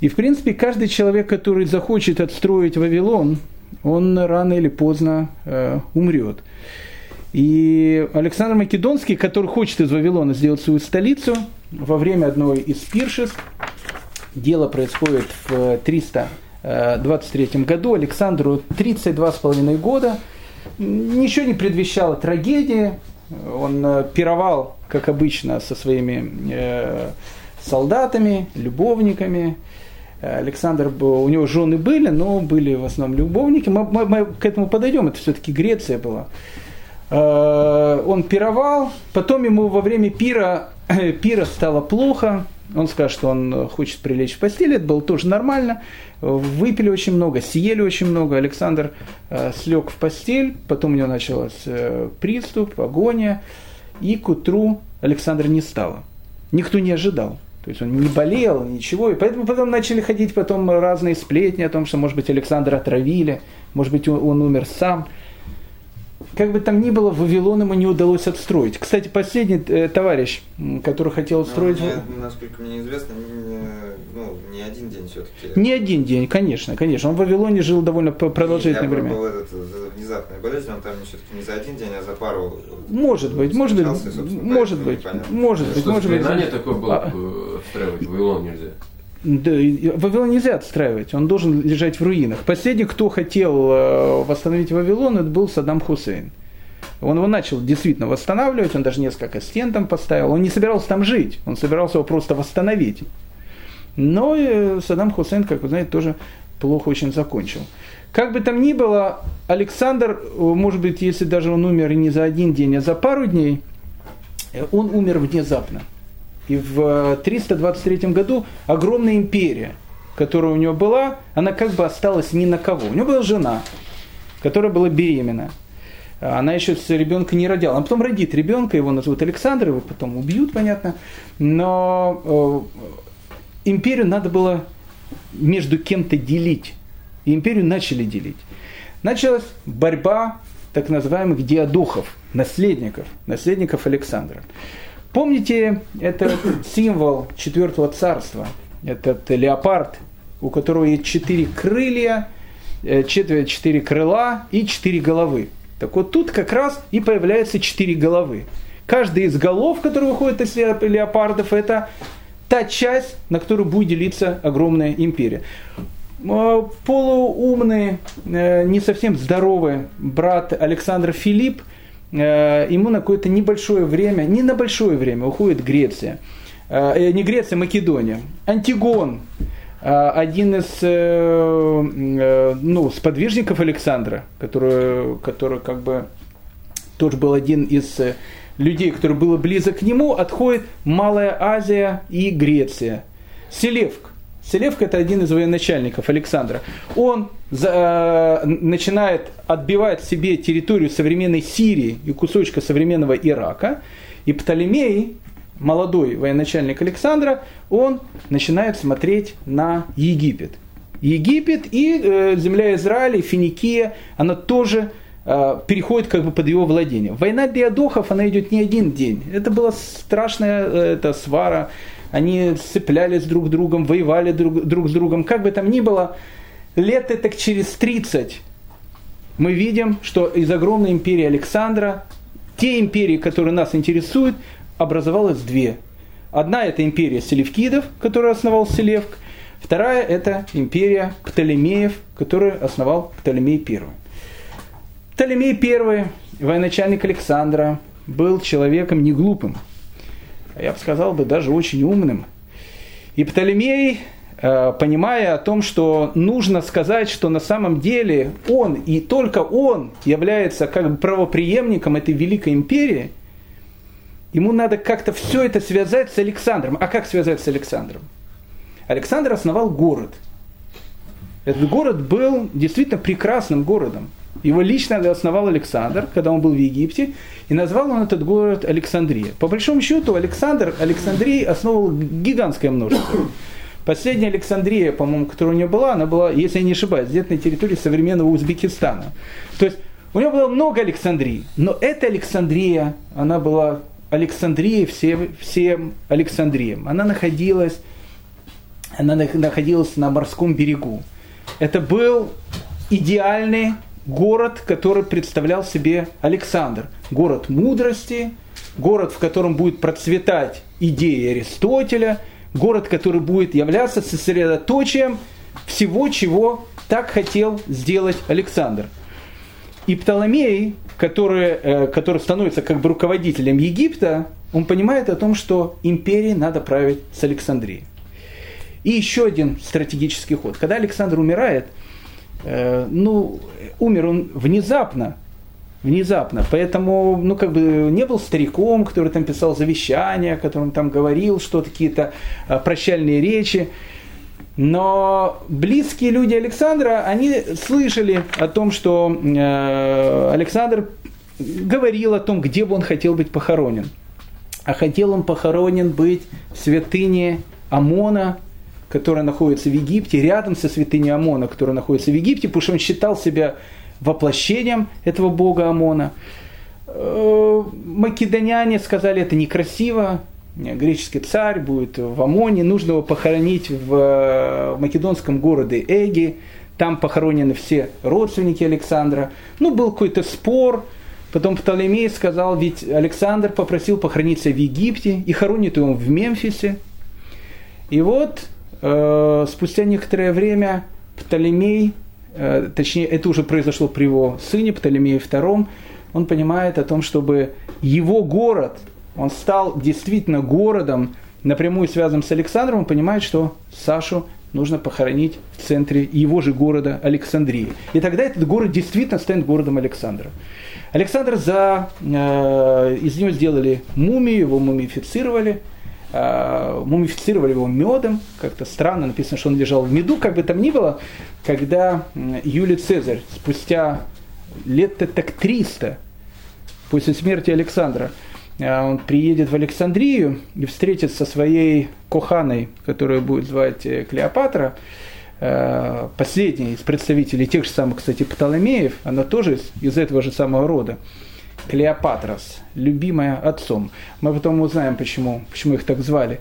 И, в принципе, каждый человек, который захочет отстроить Вавилон, он рано или поздно э, умрет. И Александр Македонский, который хочет из Вавилона сделать свою столицу, во время одной из пиршеств, дело происходит в 300 23 году, Александру 32,5 года. Ничего не предвещало трагедии. Он э, пировал, как обычно, со своими э, солдатами, любовниками. Александр, был, у него жены были, но были в основном любовники. Мы, мы, мы к этому подойдем, это все-таки Греция была. Э, он пировал, потом ему во время пира, пира стало плохо, он скажет, что он хочет прилечь в постель, это было тоже нормально. Выпили очень много, съели очень много. Александр э, слег в постель, потом у него начался э, приступ, агония. И к утру Александра не стало. Никто не ожидал. То есть он не болел, ничего. И поэтому потом начали ходить потом разные сплетни о том, что, может быть, Александра отравили, может быть, он умер сам как бы там ни было, Вавилон ему не удалось отстроить. Кстати, последний э, товарищ, который хотел отстроить... Ну, мне, насколько мне известно, не, ну, не один день все-таки. Не один день, конечно, конечно. Он в Вавилоне жил довольно продолжительное я время. Был этот, э, внезапная болезнь, он там все-таки не за один день, а за пару... Может быть, может быть, может быть, может быть, может быть. Что, такое было, а... отстраивать Вавилон нельзя? Вавилон нельзя отстраивать, он должен лежать в руинах. Последний, кто хотел э, восстановить Вавилон, это был Саддам Хусейн. Он его начал действительно восстанавливать, он даже несколько стен там поставил. Он не собирался там жить, он собирался его просто восстановить. Но э, Саддам Хусейн, как вы знаете, тоже плохо очень закончил. Как бы там ни было, Александр, э, может быть, если даже он умер не за один день, а за пару дней, он умер внезапно. И в 323 году огромная империя, которая у него была, она как бы осталась ни на кого. У него была жена, которая была беременна. Она еще с ребенка не родила. Она потом родит ребенка, его назовут Александр, его потом убьют, понятно. Но э, империю надо было между кем-то делить. И империю начали делить. Началась борьба так называемых диадухов, наследников, наследников Александра. Помните, это символ четвертого царства, этот леопард, у которого есть четыре крылья, э, четыре, четыре крыла и четыре головы. Так вот тут как раз и появляются четыре головы. Каждая из голов, которые выходят из леопардов, это та часть, на которую будет делиться огромная империя. Э, полуумный, э, не совсем здоровый брат Александр Филипп – ему на какое-то небольшое время, не на большое время уходит Греция. Э, э, не Греция, Македония. Антигон, один из ну, сподвижников Александра, который, который как бы тоже был один из людей, который был близок к нему, отходит Малая Азия и Греция. Селевк. Селевк это один из военачальников Александра. Он за, э, начинает отбивать себе территорию современной Сирии и кусочка современного Ирака. И Птолемей, молодой военачальник Александра, он начинает смотреть на Египет. Египет и э, земля Израиля, Финикия, она тоже э, переходит как бы под его владение. Война диадохов, она идет не один день. Это была страшная э, это свара. Они сцеплялись друг с другом, воевали друг, друг с другом. Как бы там ни было, лет так через 30 мы видим, что из огромной империи Александра, те империи, которые нас интересуют, образовалось две. Одна это империя Селевкидов, которую основал Селевк, Вторая – это империя Птолемеев, которую основал Птолемей I. Птолемей I, военачальник Александра, был человеком не глупым, я бы сказал бы даже очень умным. И Птолемей, э, понимая о том, что нужно сказать, что на самом деле он и только он является как бы правоприемником этой великой империи, ему надо как-то все это связать с Александром. А как связать с Александром? Александр основал город. Этот город был действительно прекрасным городом. Его лично основал Александр, когда он был в Египте, и назвал он этот город Александрия. По большому счету, Александр Александрии основал гигантское множество. Последняя Александрия, по-моему, которая у него была, она была, если я не ошибаюсь, где-то на территории современного Узбекистана. То есть у него было много Александрий, но эта Александрия, она была Александрия всем, всем Александриям. Она находилась она находилась на морском берегу. Это был идеальный город, который представлял себе Александр. Город мудрости, город, в котором будет процветать идеи Аристотеля, город, который будет являться сосредоточием всего, чего так хотел сделать Александр. И Птоломей, который, э, который становится как бы руководителем Египта, он понимает о том, что империи надо править с Александрией. И еще один стратегический ход. Когда Александр умирает, э, ну, умер он внезапно, внезапно, поэтому, ну, как бы не был стариком, который там писал завещания, которым там говорил что-то, какие-то э, прощальные речи. Но близкие люди Александра, они слышали о том, что э, Александр говорил о том, где бы он хотел быть похоронен. А хотел он похоронен быть в святыне Амона, которая находится в Египте, рядом со святыней Амона, которая находится в Египте, потому что он считал себя воплощением этого бога Амона. Э, македоняне сказали, это некрасиво, греческий царь будет в Амоне, нужно его похоронить в э, македонском городе Эги, там похоронены все родственники Александра. Ну, был какой-то спор, потом Птолемей сказал, ведь Александр попросил похорониться в Египте, и хоронит его в Мемфисе. И вот спустя некоторое время Птолемей, э, точнее, это уже произошло при его сыне Птолемее II, он понимает о том, чтобы его город, он стал действительно городом, напрямую связанным с Александром, он понимает, что Сашу нужно похоронить в центре его же города Александрии. И тогда этот город действительно станет городом Александра. Александр за, э, из него сделали мумию, его мумифицировали – э, мумифицировали его медом, как-то странно написано, что он лежал в меду, как бы там ни было, когда Юлий Цезарь спустя лет-то так 300 после смерти Александра, э, он приедет в Александрию и встретится со своей коханой, которую будет звать э, Клеопатра, последняя из представителей тех же самых, кстати, Птоломеев, она тоже из этого же самого рода. Клеопатрос, любимая отцом. Мы потом узнаем, почему, почему их так звали.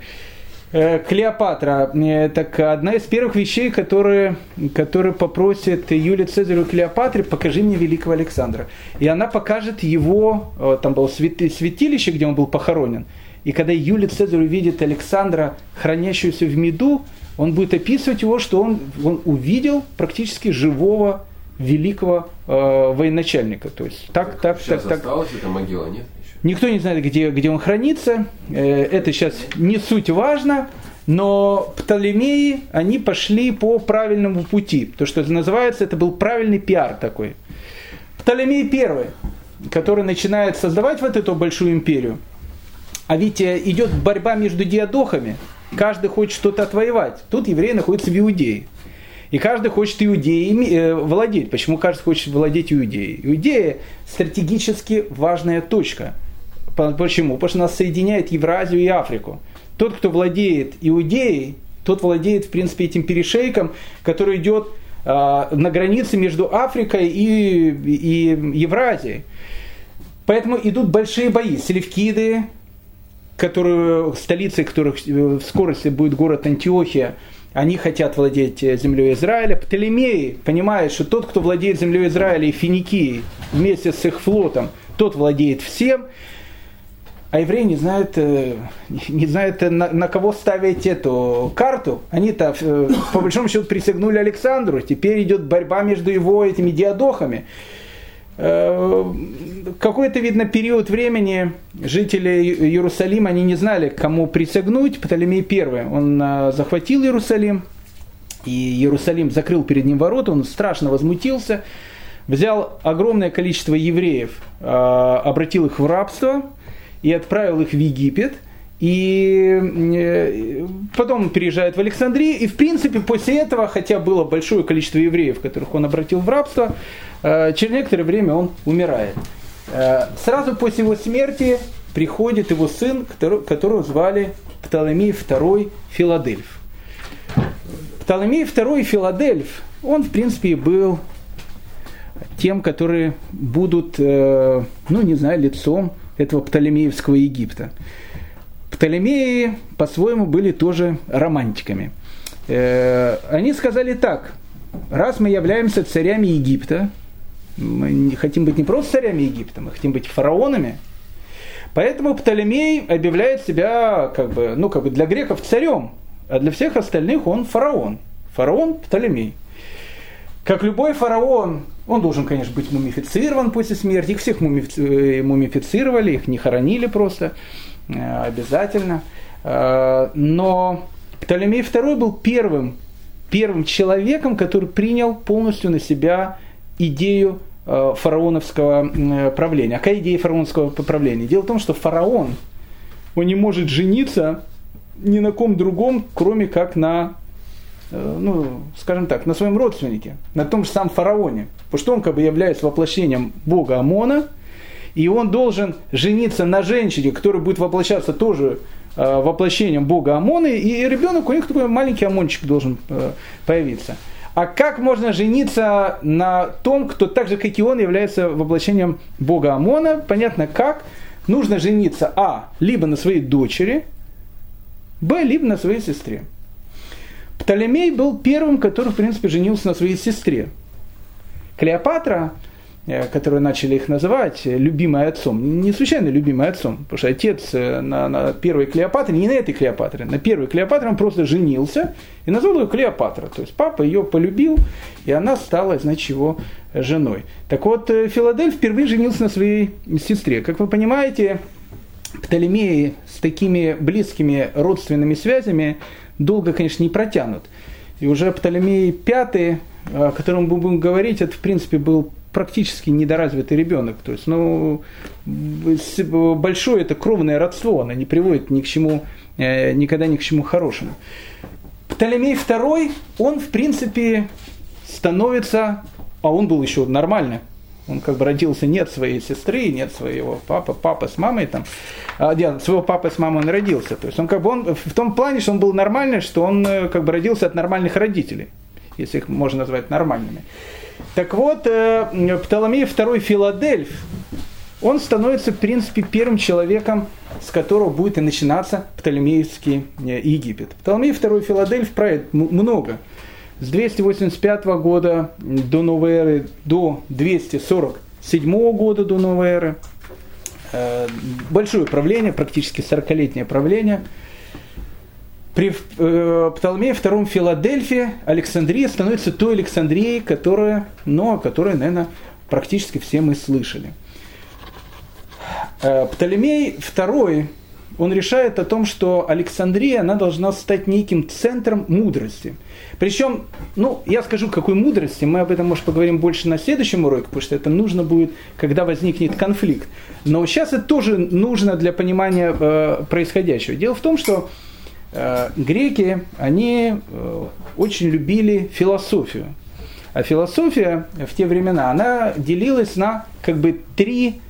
Э, Клеопатра – так одна из первых вещей, которые, которые попросит Юлия Цезарю Клеопатре, покажи мне великого Александра. И она покажет его, э, там было святилище, где он был похоронен. И когда Юлий Цезарь увидит Александра, хранящегося в меду, он будет описывать его, что он, он увидел практически живого великого э, военачальника. То есть так, так, Сейчас так, осталась так. эта могила, нет? Еще? Никто не знает, где, где он хранится. Э, это сейчас не суть важно. Но Птолемеи, они пошли по правильному пути. То, что называется, это был правильный пиар такой. Птолемей первый, который начинает создавать вот эту большую империю. А ведь э, идет борьба между диадохами. каждый хочет что-то отвоевать. Тут евреи находятся в Иудее. И каждый хочет Иудеей э, владеть. Почему каждый хочет владеть Иудеей? Иудея стратегически важная точка. Почему? Потому что нас соединяет Евразию и Африку. Тот, кто владеет Иудеей, тот владеет, в принципе, этим перешейком, который идет э, на границе между Африкой и, и Евразией. Поэтому идут большие бои. Селевкиды, которые, столицей которых в скорости будет город Антиохия, они хотят владеть землей Израиля. Птолемеи понимают, что тот, кто владеет землей Израиля и Финикией вместе с их флотом, тот владеет всем. А евреи не знают, э, не знают на, на кого ставить эту карту. Они-то, э, по большому счету, присягнули Александру. Теперь идет борьба между его этими диадохами. Э, какой-то, видно, период времени жители Иерусалима, они не знали, кому присягнуть. Птолемей I, он э, захватил Иерусалим, и Иерусалим закрыл перед ним ворота, он страшно возмутился, взял огромное количество евреев, э, обратил их в рабство и отправил их в Египет – и потом переезжает в Александрию, и в принципе после этого, хотя было большое количество евреев, которых он обратил в рабство, через некоторое время он умирает. Э, сразу после его смерти приходит его сын, которого звали Птолемей II Филадельф. Птолемей II Филадельф, он в принципе был тем, которые будут, э, ну не знаю, лицом этого Птолемеевского Египта. Птолемеи по-своему были тоже романтиками. Они сказали так, раз мы являемся царями Египта, мы не хотим быть не просто царями Египта, мы хотим быть фараонами. Поэтому Птолемей объявляет себя, как бы, ну, как бы для греков царем, а для всех остальных он фараон. Фараон Птолемей. Как любой фараон, он должен, конечно, быть мумифицирован после смерти. Их всех э, мумифицировали, их не хоронили просто э, обязательно. Э, но Птолемей II был первым, первым человеком, который принял полностью на себя идею фараоновского э, правления. А какая идея фараоновского правления? Дело в том, что фараон, он не может жениться ни на ком другом, кроме как на, э, ну, скажем так, на своем родственнике, на том же самом фараоне. Потому что он как бы является воплощением бога Амона, и он должен жениться на женщине, которая будет воплощаться тоже воплощением бога Амона, и ребенок у них такой маленький Амончик должен появиться. А как можно жениться на том, кто так же, как и он, является воплощением бога Амона? Понятно как. Нужно жениться, а, либо на своей дочери, б, либо на своей сестре. Птолемей был первым, который, в принципе, женился на своей сестре. Клеопатра которые начали их называть э, любимой отцом. Не случайно любимой отцом, потому что отец э, на, на первой Клеопатре, не на этой Клеопатре, на первой Клеопатре он просто женился и назвал ее Клеопатра. То есть папа ее полюбил, и она стала, значит, его женой. Так вот, Филадельф впервые женился на своей сестре. Как вы понимаете, Птолемеи с такими близкими родственными связями долго, конечно, не протянут. И уже Птолемей V, о котором мы будем говорить, это, в принципе, был практически недоразвитый ребенок. То есть, ну, большое это кровное родство, оно не приводит ни к чему, э, никогда ни к чему хорошему. Птолемей II, он, в принципе, становится, а он был еще нормальный, он как бы родился не от своей сестры, не от своего папы, папы с мамой там, а от своего папы с мамой он родился. То есть он как бы он в том плане, что он был нормальный, что он э, как бы родился от нормальных родителей, если их можно назвать нормальными. Так вот, э, Птоломей II Филадельф, он становится, в принципе, первым человеком, с которого будет и начинаться Птолемеевский э, Египет. Птоломей II Филадельф правит много. С 285 года до новой эры до 247 года до новой эры. Большое правление, практически 40-летнее правление – при э, Птоломее II Филадельфии Александрия становится той Александрией, которая, ну, о которой, наверное, практически все мы слышали. Э, Птолемей II, он решает о том, что Александрия, она должна стать неким центром мудрости. Причем, ну, я скажу, какой мудрости, мы об этом, может, поговорим больше на следующем уроке, потому что это нужно будет, когда возникнет конфликт. Но сейчас это тоже нужно для понимания э, происходящего. Дело в том, что греки, они э, очень любили философию. А философия в те времена, она делилась на как бы три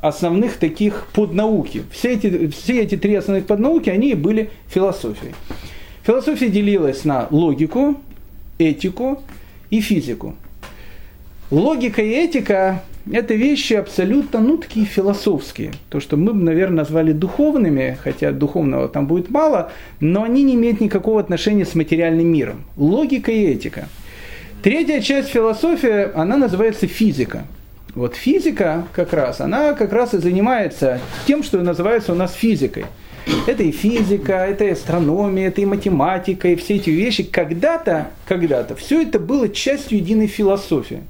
основных таких поднауки. Все эти, все эти три основных поднауки, они были философией. Философия делилась на логику, этику и физику. Логика и этика – это вещи абсолютно, ну, такие философские. То, что мы бы, наверное, назвали духовными, хотя духовного там будет мало, но они не имеют никакого отношения с материальным миром. Логика и этика. Третья часть философии, она называется физика. Вот физика как раз, она как раз и занимается тем, что называется у нас физикой. Это и физика, это и астрономия, это и математика, и все эти вещи. Когда-то, когда-то, все это было частью единой философии.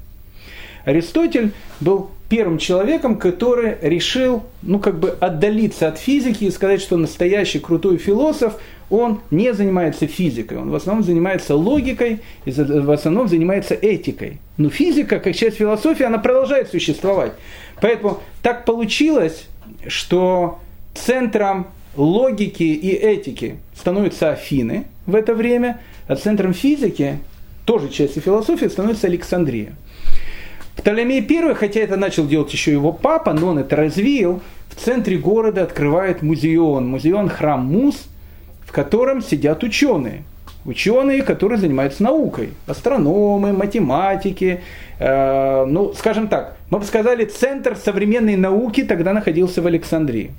Аристотель был первым человеком, который решил, ну, как бы отдалиться от физики и сказать, что настоящий крутой философ, он не занимается физикой, он в основном занимается логикой и в основном занимается этикой. Но физика, как часть философии, она продолжает существовать. Поэтому так получилось, что центром логики и этики становятся Афины в это время, а центром физики, тоже частью философии, становится Александрия. Птолемей I, хотя это начал делать еще его папа, но он это развил, в центре города открывает музеон. Музеон храм Мус, в котором сидят ученые. Ученые, которые занимаются наукой. Астрономы, математики. Э, ну, скажем так, мы бы сказали, центр современной науки тогда находился в Александрии.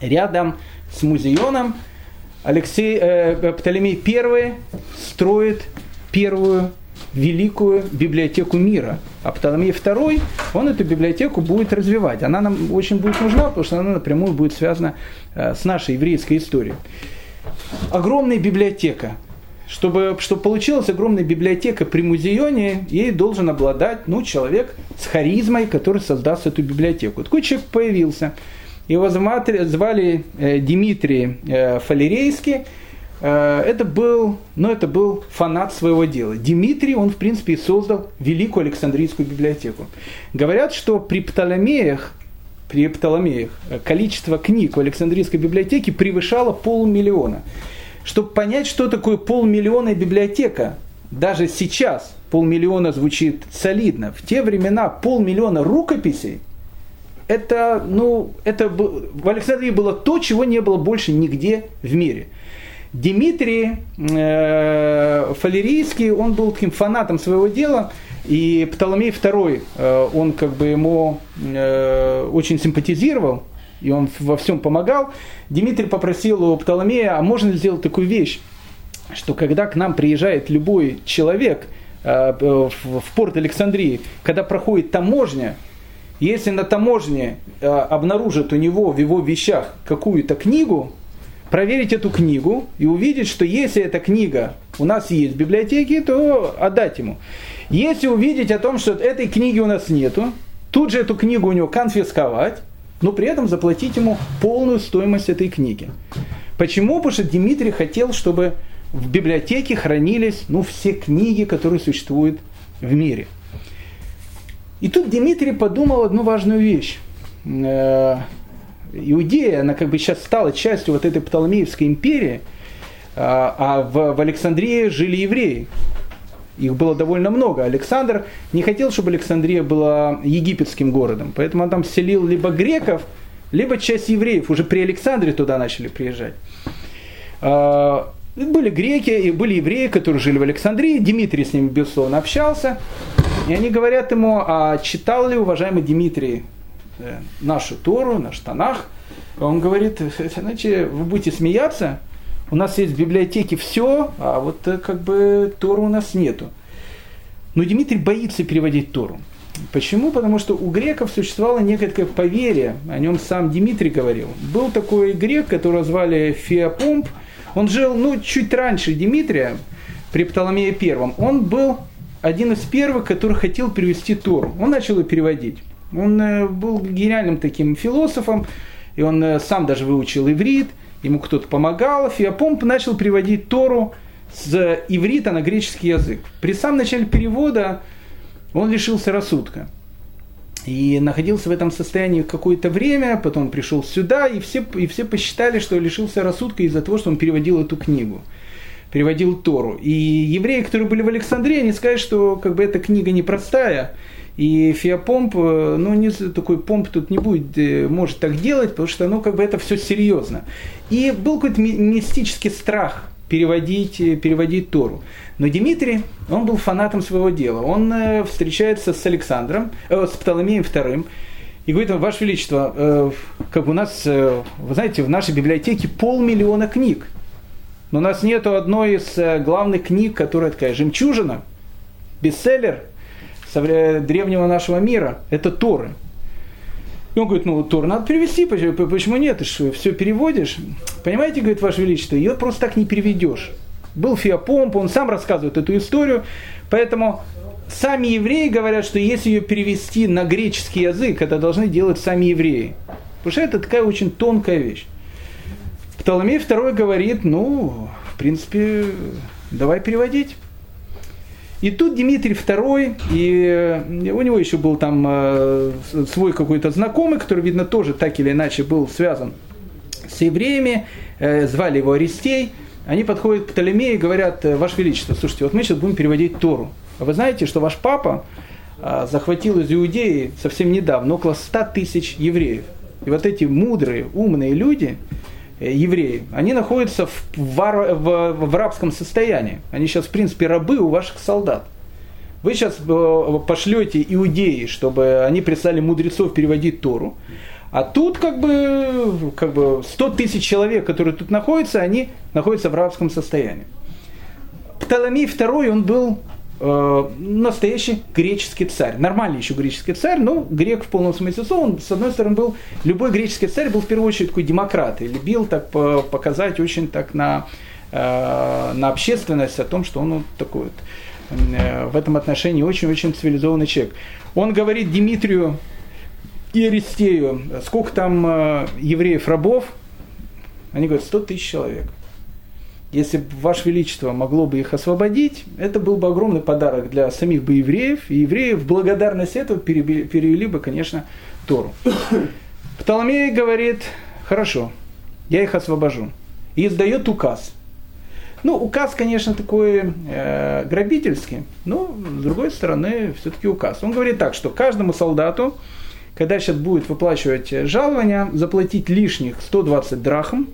Рядом с музеоном Алексей э, Птолемей I строит первую великую библиотеку мира. А Птоломей II, он эту библиотеку будет развивать. Она нам очень будет нужна, потому что она напрямую будет связана э, с нашей еврейской историей. Огромная библиотека. Чтобы, чтобы получилась огромная библиотека при музеоне, ей должен обладать ну, человек с харизмой, который создаст эту библиотеку. Такой человек появился. Его звали э, Дмитрий э, Фалерейский. Э, это был, ну, это был фанат своего дела. Дмитрий, он, в принципе, и создал Великую Александрийскую библиотеку. Говорят, что при Птоломеях, при Птоломеях количество книг в Александрийской библиотеке превышало полмиллиона. Чтобы понять, что такое полмиллиона библиотека, даже сейчас полмиллиона звучит солидно. В те времена полмиллиона рукописей – это, ну, это в Александрии было то, чего не было больше нигде в мире. Дмитрий э, Фалерийский, он был таким фанатом своего дела, и Птоломей II, э, он как бы ему э, очень симпатизировал, и он во всем помогал. Дмитрий попросил у Птоломея, а можно сделать такую вещь, что когда к нам приезжает любой человек э, в, в порт Александрии, когда проходит таможня, если на таможне э, обнаружат у него в его вещах какую-то книгу, проверить эту книгу и увидеть, что если эта книга у нас есть в библиотеке, то отдать ему. Если увидеть о том, что этой книги у нас нету, тут же эту книгу у него конфисковать, но при этом заплатить ему полную стоимость этой книги. Почему? Потому что Дмитрий хотел, чтобы в библиотеке хранились ну, все книги, которые существуют в мире – и тут Дмитрий подумал одну важную вещь. Иудея, она как бы сейчас стала частью вот этой Птоломеевской империи, а, а в, в Александрии жили евреи. Их было довольно много. Александр не хотел, чтобы Александрия была египетским городом, поэтому он там селил либо греков, либо часть евреев. Уже при Александре туда начали приезжать. А, были греки и были евреи, которые жили в Александрии. Дмитрий с ними, безусловно, общался. И они говорят ему, а читал ли уважаемый Дмитрий нашу Тору, наш Танах? Он говорит, иначе вы будете смеяться, у нас есть в библиотеке все, а вот э, как бы Тору у нас нету. Но Дмитрий боится переводить Тору. Почему? Потому что у греков существовало некое поверье, о нем сам Дмитрий говорил. Был такой грек, которого звали Феопомп, он жил, ну, чуть раньше Дмитрия, при Птоломее Первом. Он был один из первых, который хотел перевести Тору. Он начал ее переводить. Он э, был гениальным таким философом, и он э, сам даже выучил иврит, ему кто-то помогал. Феопомп начал переводить Тору с иврита на греческий язык. При самом начале перевода он лишился рассудка. и находился в этом состоянии какое-то время, потом пришел сюда, и все, и все посчитали, что лишился рассудка из-за того, что он переводил эту книгу, переводил Тору. И евреи, которые были в Александрии, они сказали, что как бы эта книга непростая, и Феопомп, э, ну, не, такой помп тут не будет, э, может так делать, потому что, ну, как бы это все серьезно. И был какой-то мистический страх переводить, э, переводить Тору. Но Дмитрий, он был фанатом своего дела. Он встречается с Александром, э, с Птоломеем II, и говорит, Ваше Величество, э, как у нас, э, вы знаете, в нашей библиотеке полмиллиона книг. Но у нас нету одной из главных книг, которая такая жемчужина, бестселлер древнего нашего мира. Это Торы. И он говорит, ну, Тор надо перевести, почему нет? Ты же все переводишь. Понимаете, говорит, Ваше Величество, ее просто так не переведешь. Был Феопомп, он сам рассказывает эту историю, поэтому сами евреи говорят, что если ее перевести на греческий язык, это должны делать сами евреи. Потому что это такая очень тонкая вещь. Птоломей II говорит, ну, в принципе, давай переводить. И тут Дмитрий II, и у него еще был там э, свой какой-то знакомый, который, видно, тоже так или иначе был связан с евреями, э, звали его Аристей. Они подходят к Птолемею и говорят, «Э, Ваше Величество, слушайте, вот мы сейчас будем переводить Тору. А вы знаете, что ваш папа захватил из Иудеи совсем недавно около 100 тысяч евреев. И вот эти мудрые, умные люди, Э, евреи, они находятся в, вар, в, в рабском состоянии. Они сейчас, в принципе, рабы у ваших солдат. Вы сейчас э, пошлете иудеи, чтобы они прислали мудрецов переводить Тору. А тут как бы, как бы 100 тысяч человек, которые тут находятся, они находятся в рабском состоянии. Птоломей II, он был Э, настоящий греческий царь. Нормальный еще греческий царь, но грек в полном смысле слова. Он, с одной стороны, был, любой греческий царь был в первую очередь такой демократ и любил так показать очень так на, э, на общественность о том, что он вот такой вот э, в этом отношении очень-очень цивилизованный человек. Он говорит Дмитрию и Аристею, сколько там евреев-рабов? Они говорят, 100 тысяч человек если бы Ваше Величество могло бы их освободить, это был бы огромный подарок для самих бы евреев, и евреи в благодарность этого перевели, перевели бы, конечно, Тору. Птоломей говорит, хорошо, я их освобожу. И издает указ. Ну, указ, конечно, такой э, грабительский, но, с другой стороны, все-таки указ. Он говорит так, что каждому солдату, когда сейчас будет выплачивать жалования, заплатить лишних 120 драхм,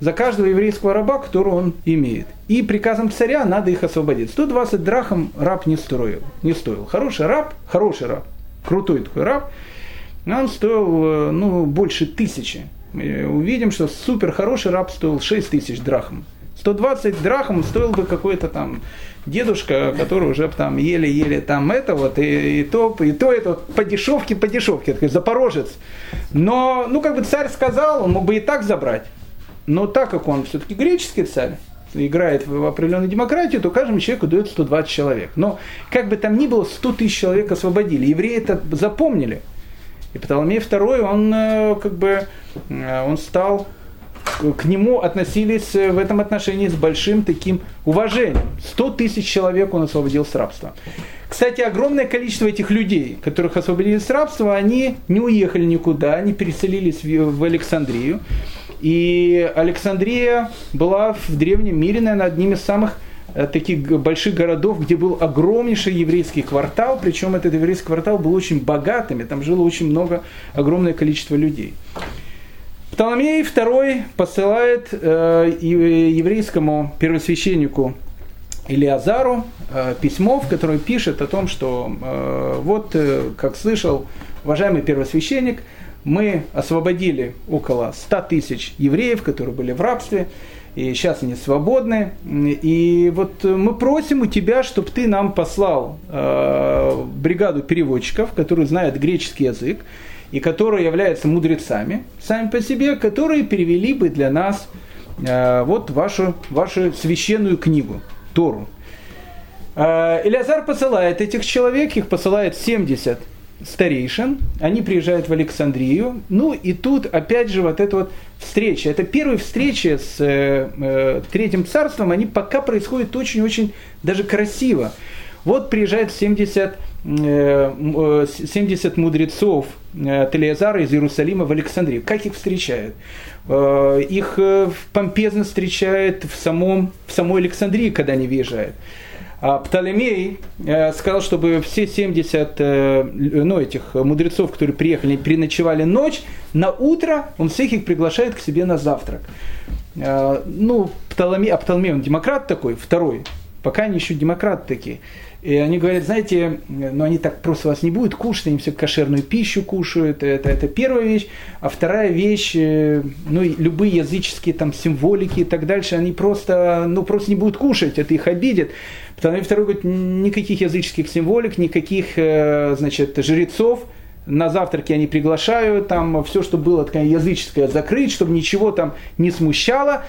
за каждого еврейского раба, которого он имеет. И приказом царя надо их освободить. 120 драхом раб не стоил. Не стоил. Хороший раб, хороший раб, крутой такой раб, он стоил э, ну, больше тысячи. Мы увидим, что супер хороший раб стоил 6 тысяч драхм. 120 драхм стоил бы какой-то там дедушка, который уже там еле-еле там это вот, и, и то, и то, это вот, по дешевке, по дешевке, такой запорожец. Но, ну, как бы царь сказал, он мог бы и так забрать. Но так как он все-таки греческий царь, играет в определенную демократию, то каждому человеку дают 120 человек. Но как бы там ни было, 100 тысяч человек освободили. Евреи это запомнили. И Птоломей II, он э, как бы, э, он стал, к нему относились в этом отношении с большим таким уважением. 100 тысяч человек он освободил с рабства. Кстати, огромное количество этих людей, которых освободили с рабства, они не уехали никуда, они переселились в Александрию. И Александрия была в древнем мире, наверное, одним из самых э, таких больших городов, где был огромнейший еврейский квартал, причем этот еврейский квартал был очень богатым, и там жило очень много, огромное количество людей. Птоломей II посылает э, еврейскому первосвященнику Илиазару э, письмо, в котором пишет о том, что э, вот, э, как слышал уважаемый первосвященник, мы освободили около 100 тысяч евреев, которые были в рабстве, и сейчас они свободны. И вот мы просим у тебя, чтобы ты нам послал э, бригаду переводчиков, которые знают греческий язык, и которые являются мудрецами сами по себе, которые перевели бы для нас э, вот вашу, вашу священную книгу, Тору. Э, Илиазар посылает этих человек, их посылает 70 старейшин, они приезжают в Александрию, ну и тут опять же вот эта вот встреча, это первая встреча с э, э, Третьим Царством, они пока происходят очень-очень даже красиво. Вот приезжают 70 70 мудрецов Телеазара из Иерусалима в Александрию. Как их встречают? Их помпезно встречают в, самом, в самой Александрии, когда они въезжают. А Птолемей сказал, чтобы все 70 ну, этих мудрецов, которые приехали, переночевали ночь, на утро он всех их приглашает к себе на завтрак. Ну, Птолемей, а Птолемей, он демократ такой, второй, пока они еще демократы такие. И они говорят, знаете, ну они так просто вас не будут кушать, они все кошерную пищу кушают, это, это первая вещь. А вторая вещь, э, ну любые языческие там символики и так дальше, они просто, ну просто не будут кушать, это их обидит. Потому что второй говорит, никаких языческих символик, никаких, э, значит, жрецов, на завтраке они приглашают, там все, что было такое языческое, закрыть, чтобы ничего там не смущало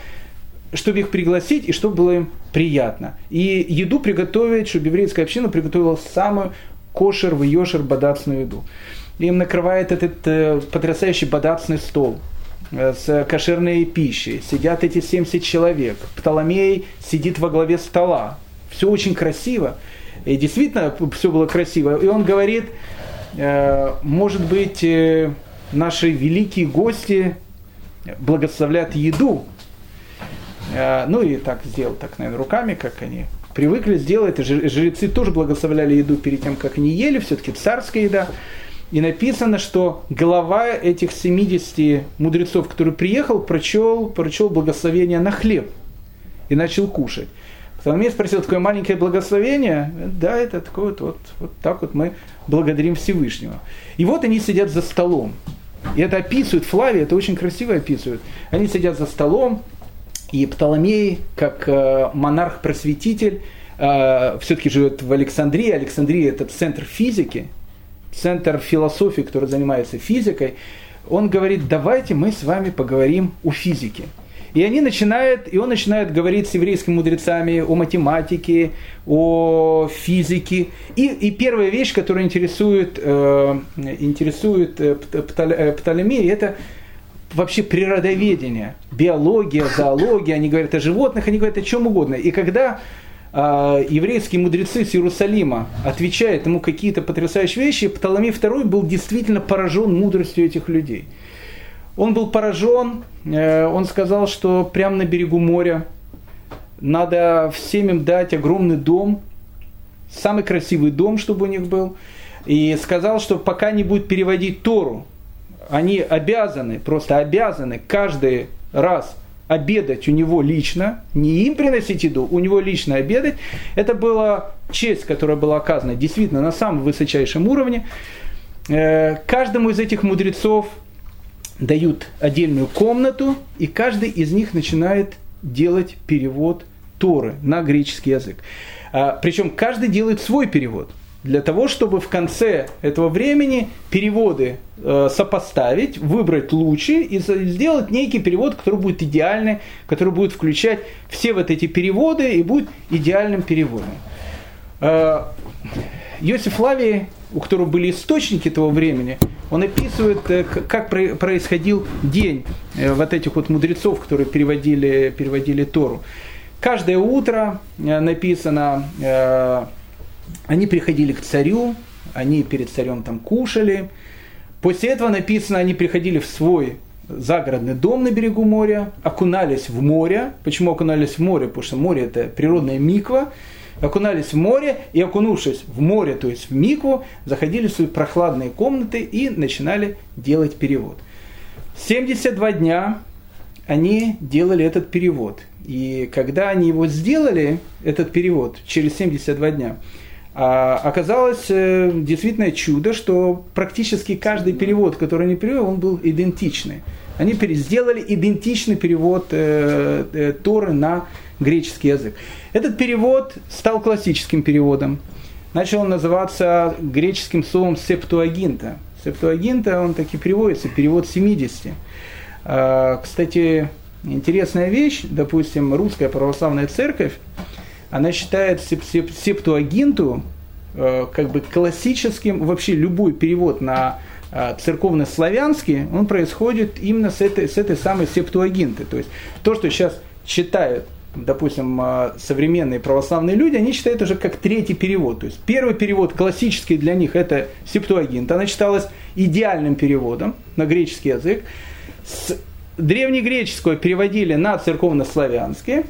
чтобы их пригласить и чтобы было им приятно. И еду приготовить, чтобы еврейская община приготовила самую кошер в йошер бадацную еду. Им накрывает этот э, потрясающий бадацный стол э, с кошерной пищей. Сидят эти 70 человек. Птоломей сидит во главе стола. Все очень красиво. И действительно все было красиво. И он говорит, э, может быть, э, наши великие гости благословляют еду, ну и так сделал, так, наверное, руками, как они привыкли сделать. Жрецы тоже благословляли еду перед тем, как они ели, все-таки царская еда. И написано, что глава этих 70 мудрецов, который приехал, прочел, прочел благословение на хлеб и начал кушать. Соломей спросил, такое маленькое благословение? Да, это такое вот, вот, вот так вот мы благодарим Всевышнего. И вот они сидят за столом. И это описывают, Флавия это очень красиво описывают. Они сидят за столом, и Птоломей, как э, монарх-просветитель, э, все-таки живет в Александрии. Александрия – это центр физики, центр философии, который занимается физикой. Он говорит, давайте мы с вами поговорим о физике. И они начинают, и он начинает говорить с еврейскими мудрецами о математике, о физике. И, и первая вещь, которая интересует, э, интересует э, Птолемея, это вообще природоведение, биология, зоология, они говорят о животных, они говорят о чем угодно. И когда э, еврейские мудрецы с Иерусалима отвечают ему какие-то потрясающие вещи, Птоломей II был действительно поражен мудростью этих людей. Он был поражен, э, он сказал, что прямо на берегу моря надо всем им дать огромный дом, самый красивый дом, чтобы у них был, и сказал, что пока не будет переводить Тору, они обязаны, просто обязаны каждый раз обедать у него лично, не им приносить еду, у него лично обедать. Это была честь, которая была оказана действительно на самом высочайшем уровне. Э, каждому из этих мудрецов дают отдельную комнату, и каждый из них начинает делать перевод Торы на греческий язык. А, Причем каждый делает свой перевод – для того, чтобы в конце этого времени переводы э, сопоставить, выбрать лучший и сделать некий перевод, который будет идеальный, который будет включать все вот эти переводы и будет идеальным переводом. Э, Йосиф Лавий, у которого были источники того времени, он описывает, э, как происходил день э, вот этих вот мудрецов, которые переводили, переводили Тору. Каждое утро написано они приходили к царю, они перед царем там кушали. После этого написано, они приходили в свой загородный дом на берегу моря, окунались в море. Почему окунались в море? Потому что море это природная миква. Окунались в море и окунувшись в море, то есть в микву, заходили в свои прохладные комнаты и начинали делать перевод. 72 дня они делали этот перевод. И когда они его сделали, этот перевод, через 72 дня, а оказалось э, действительно чудо, что практически каждый перевод, который они перевели, он был идентичный. Они сделали идентичный перевод э, э, Торы на греческий язык. Этот перевод стал классическим переводом. Начал он называться греческим словом септуагинта. Септуагинта, он таки переводится, перевод 70. А, кстати, интересная вещь, допустим, русская православная церковь, она считает септуагинту э, как бы классическим, вообще любой перевод на э, церковно-славянский, он происходит именно с этой, с этой самой септуагинты. То есть то, что сейчас читают допустим, э, современные православные люди, они читают уже как третий перевод. То есть первый перевод классический для них это Септуагинт. Она читалась идеальным переводом на греческий язык. С древнегреческого переводили на церковнославянский,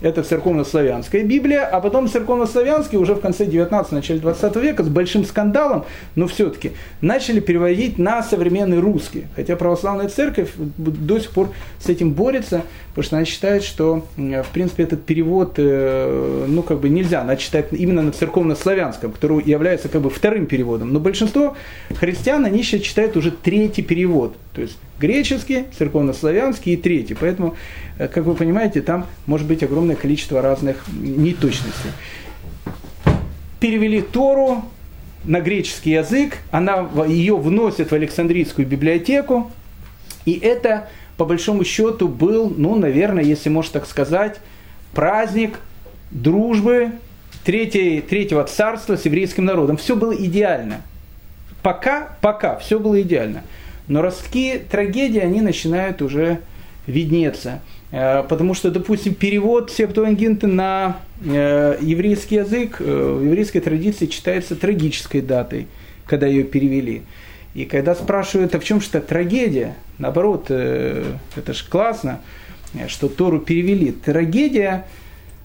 это церковнославянская Библия, а потом церковнославянский уже в конце 19 начале 20 века с большим скандалом, но все-таки начали переводить на современный русский. Хотя православная церковь до сих пор с этим борется, потому что она считает, что в принципе этот перевод, э, ну как бы нельзя, она читает именно на церковнославянском, который является как бы вторым переводом. Но большинство христиан, они сейчас читают уже третий перевод, то есть греческий, церковнославянский и третий. Поэтому, э, как вы понимаете, там может быть огромное количество разных неточностей. Перевели Тору на греческий язык, она, ее вносят в Александрийскую библиотеку, и это, по большому счету, был, ну, наверное, если можно так сказать, праздник дружбы третьей, третьего царства с еврейским народом. Все было идеально. Пока, пока, все было идеально. Но ростки трагедии, они начинают уже виднеться. Э, потому что, допустим, перевод Септуагинты на э, еврейский язык э, в еврейской традиции читается трагической датой, когда ее перевели. И когда спрашивают, а в чем же это трагедия, наоборот, это же классно, что Тору перевели. Трагедия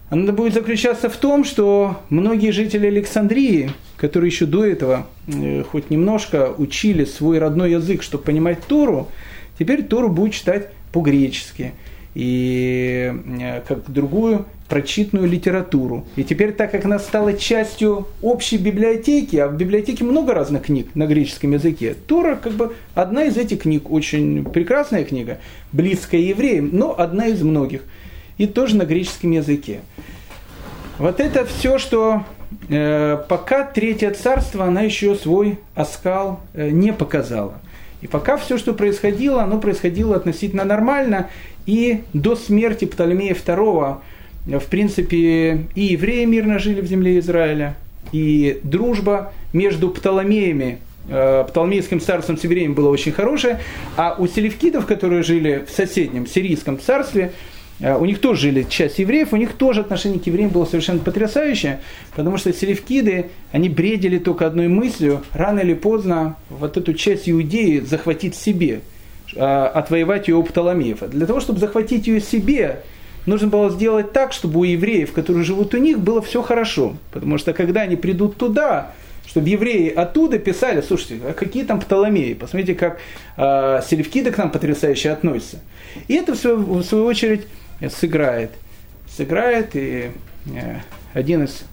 она будет заключаться в том, что многие жители Александрии, которые еще до этого э, хоть немножко учили свой родной язык, чтобы понимать Тору, теперь Тору будут читать по-гречески и э, как другую прочитанную литературу. И теперь, так как она стала частью общей библиотеки, а в библиотеке много разных книг на греческом языке, Тора как бы одна из этих книг, очень прекрасная книга, близкая евреям, но одна из многих – и тоже на греческом языке. Вот это все, что э, пока Третье Царство, она еще свой оскал э, не показала. И пока все, что происходило, оно происходило относительно нормально. И до смерти Птолемея II, э, в принципе, и евреи мирно жили в земле Израиля, и дружба между Птоломеями, э, Птоломейским царством с евреями была очень хорошая, а у селевкидов, которые жили в соседнем сирийском царстве, у них тоже жили часть евреев, у них тоже отношение к евреям было совершенно потрясающее, потому что селевкиды, они бредили только одной мыслью, рано или поздно вот эту часть Иудеи захватить себе, э, отвоевать ее у Птоломеев. Для того, чтобы захватить ее себе, нужно было сделать так, чтобы у евреев, которые живут у них, было все хорошо. Потому что когда они придут туда, чтобы евреи оттуда писали, слушайте, а какие там Птоломеи, посмотрите, как э, селевкиды к нам потрясающе относятся. И это, в свою, в свою очередь, сыграет. Сыграет, и э, один из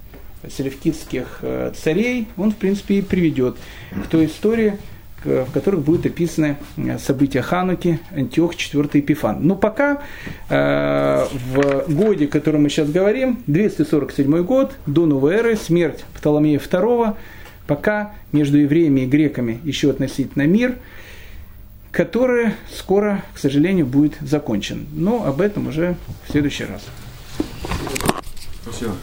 селевкидских э, царей, он, в принципе, и приведет к той истории, в которых будут описаны э, события Хануки, Антиох, 4 Эпифан. Но пока э, в годе, о котором мы сейчас говорим, 247 год, до новой эры, смерть Птоломея II, пока между евреями и греками еще относительно мир – который скоро, к сожалению, будет закончен. Но об этом уже в следующий раз. Спасибо.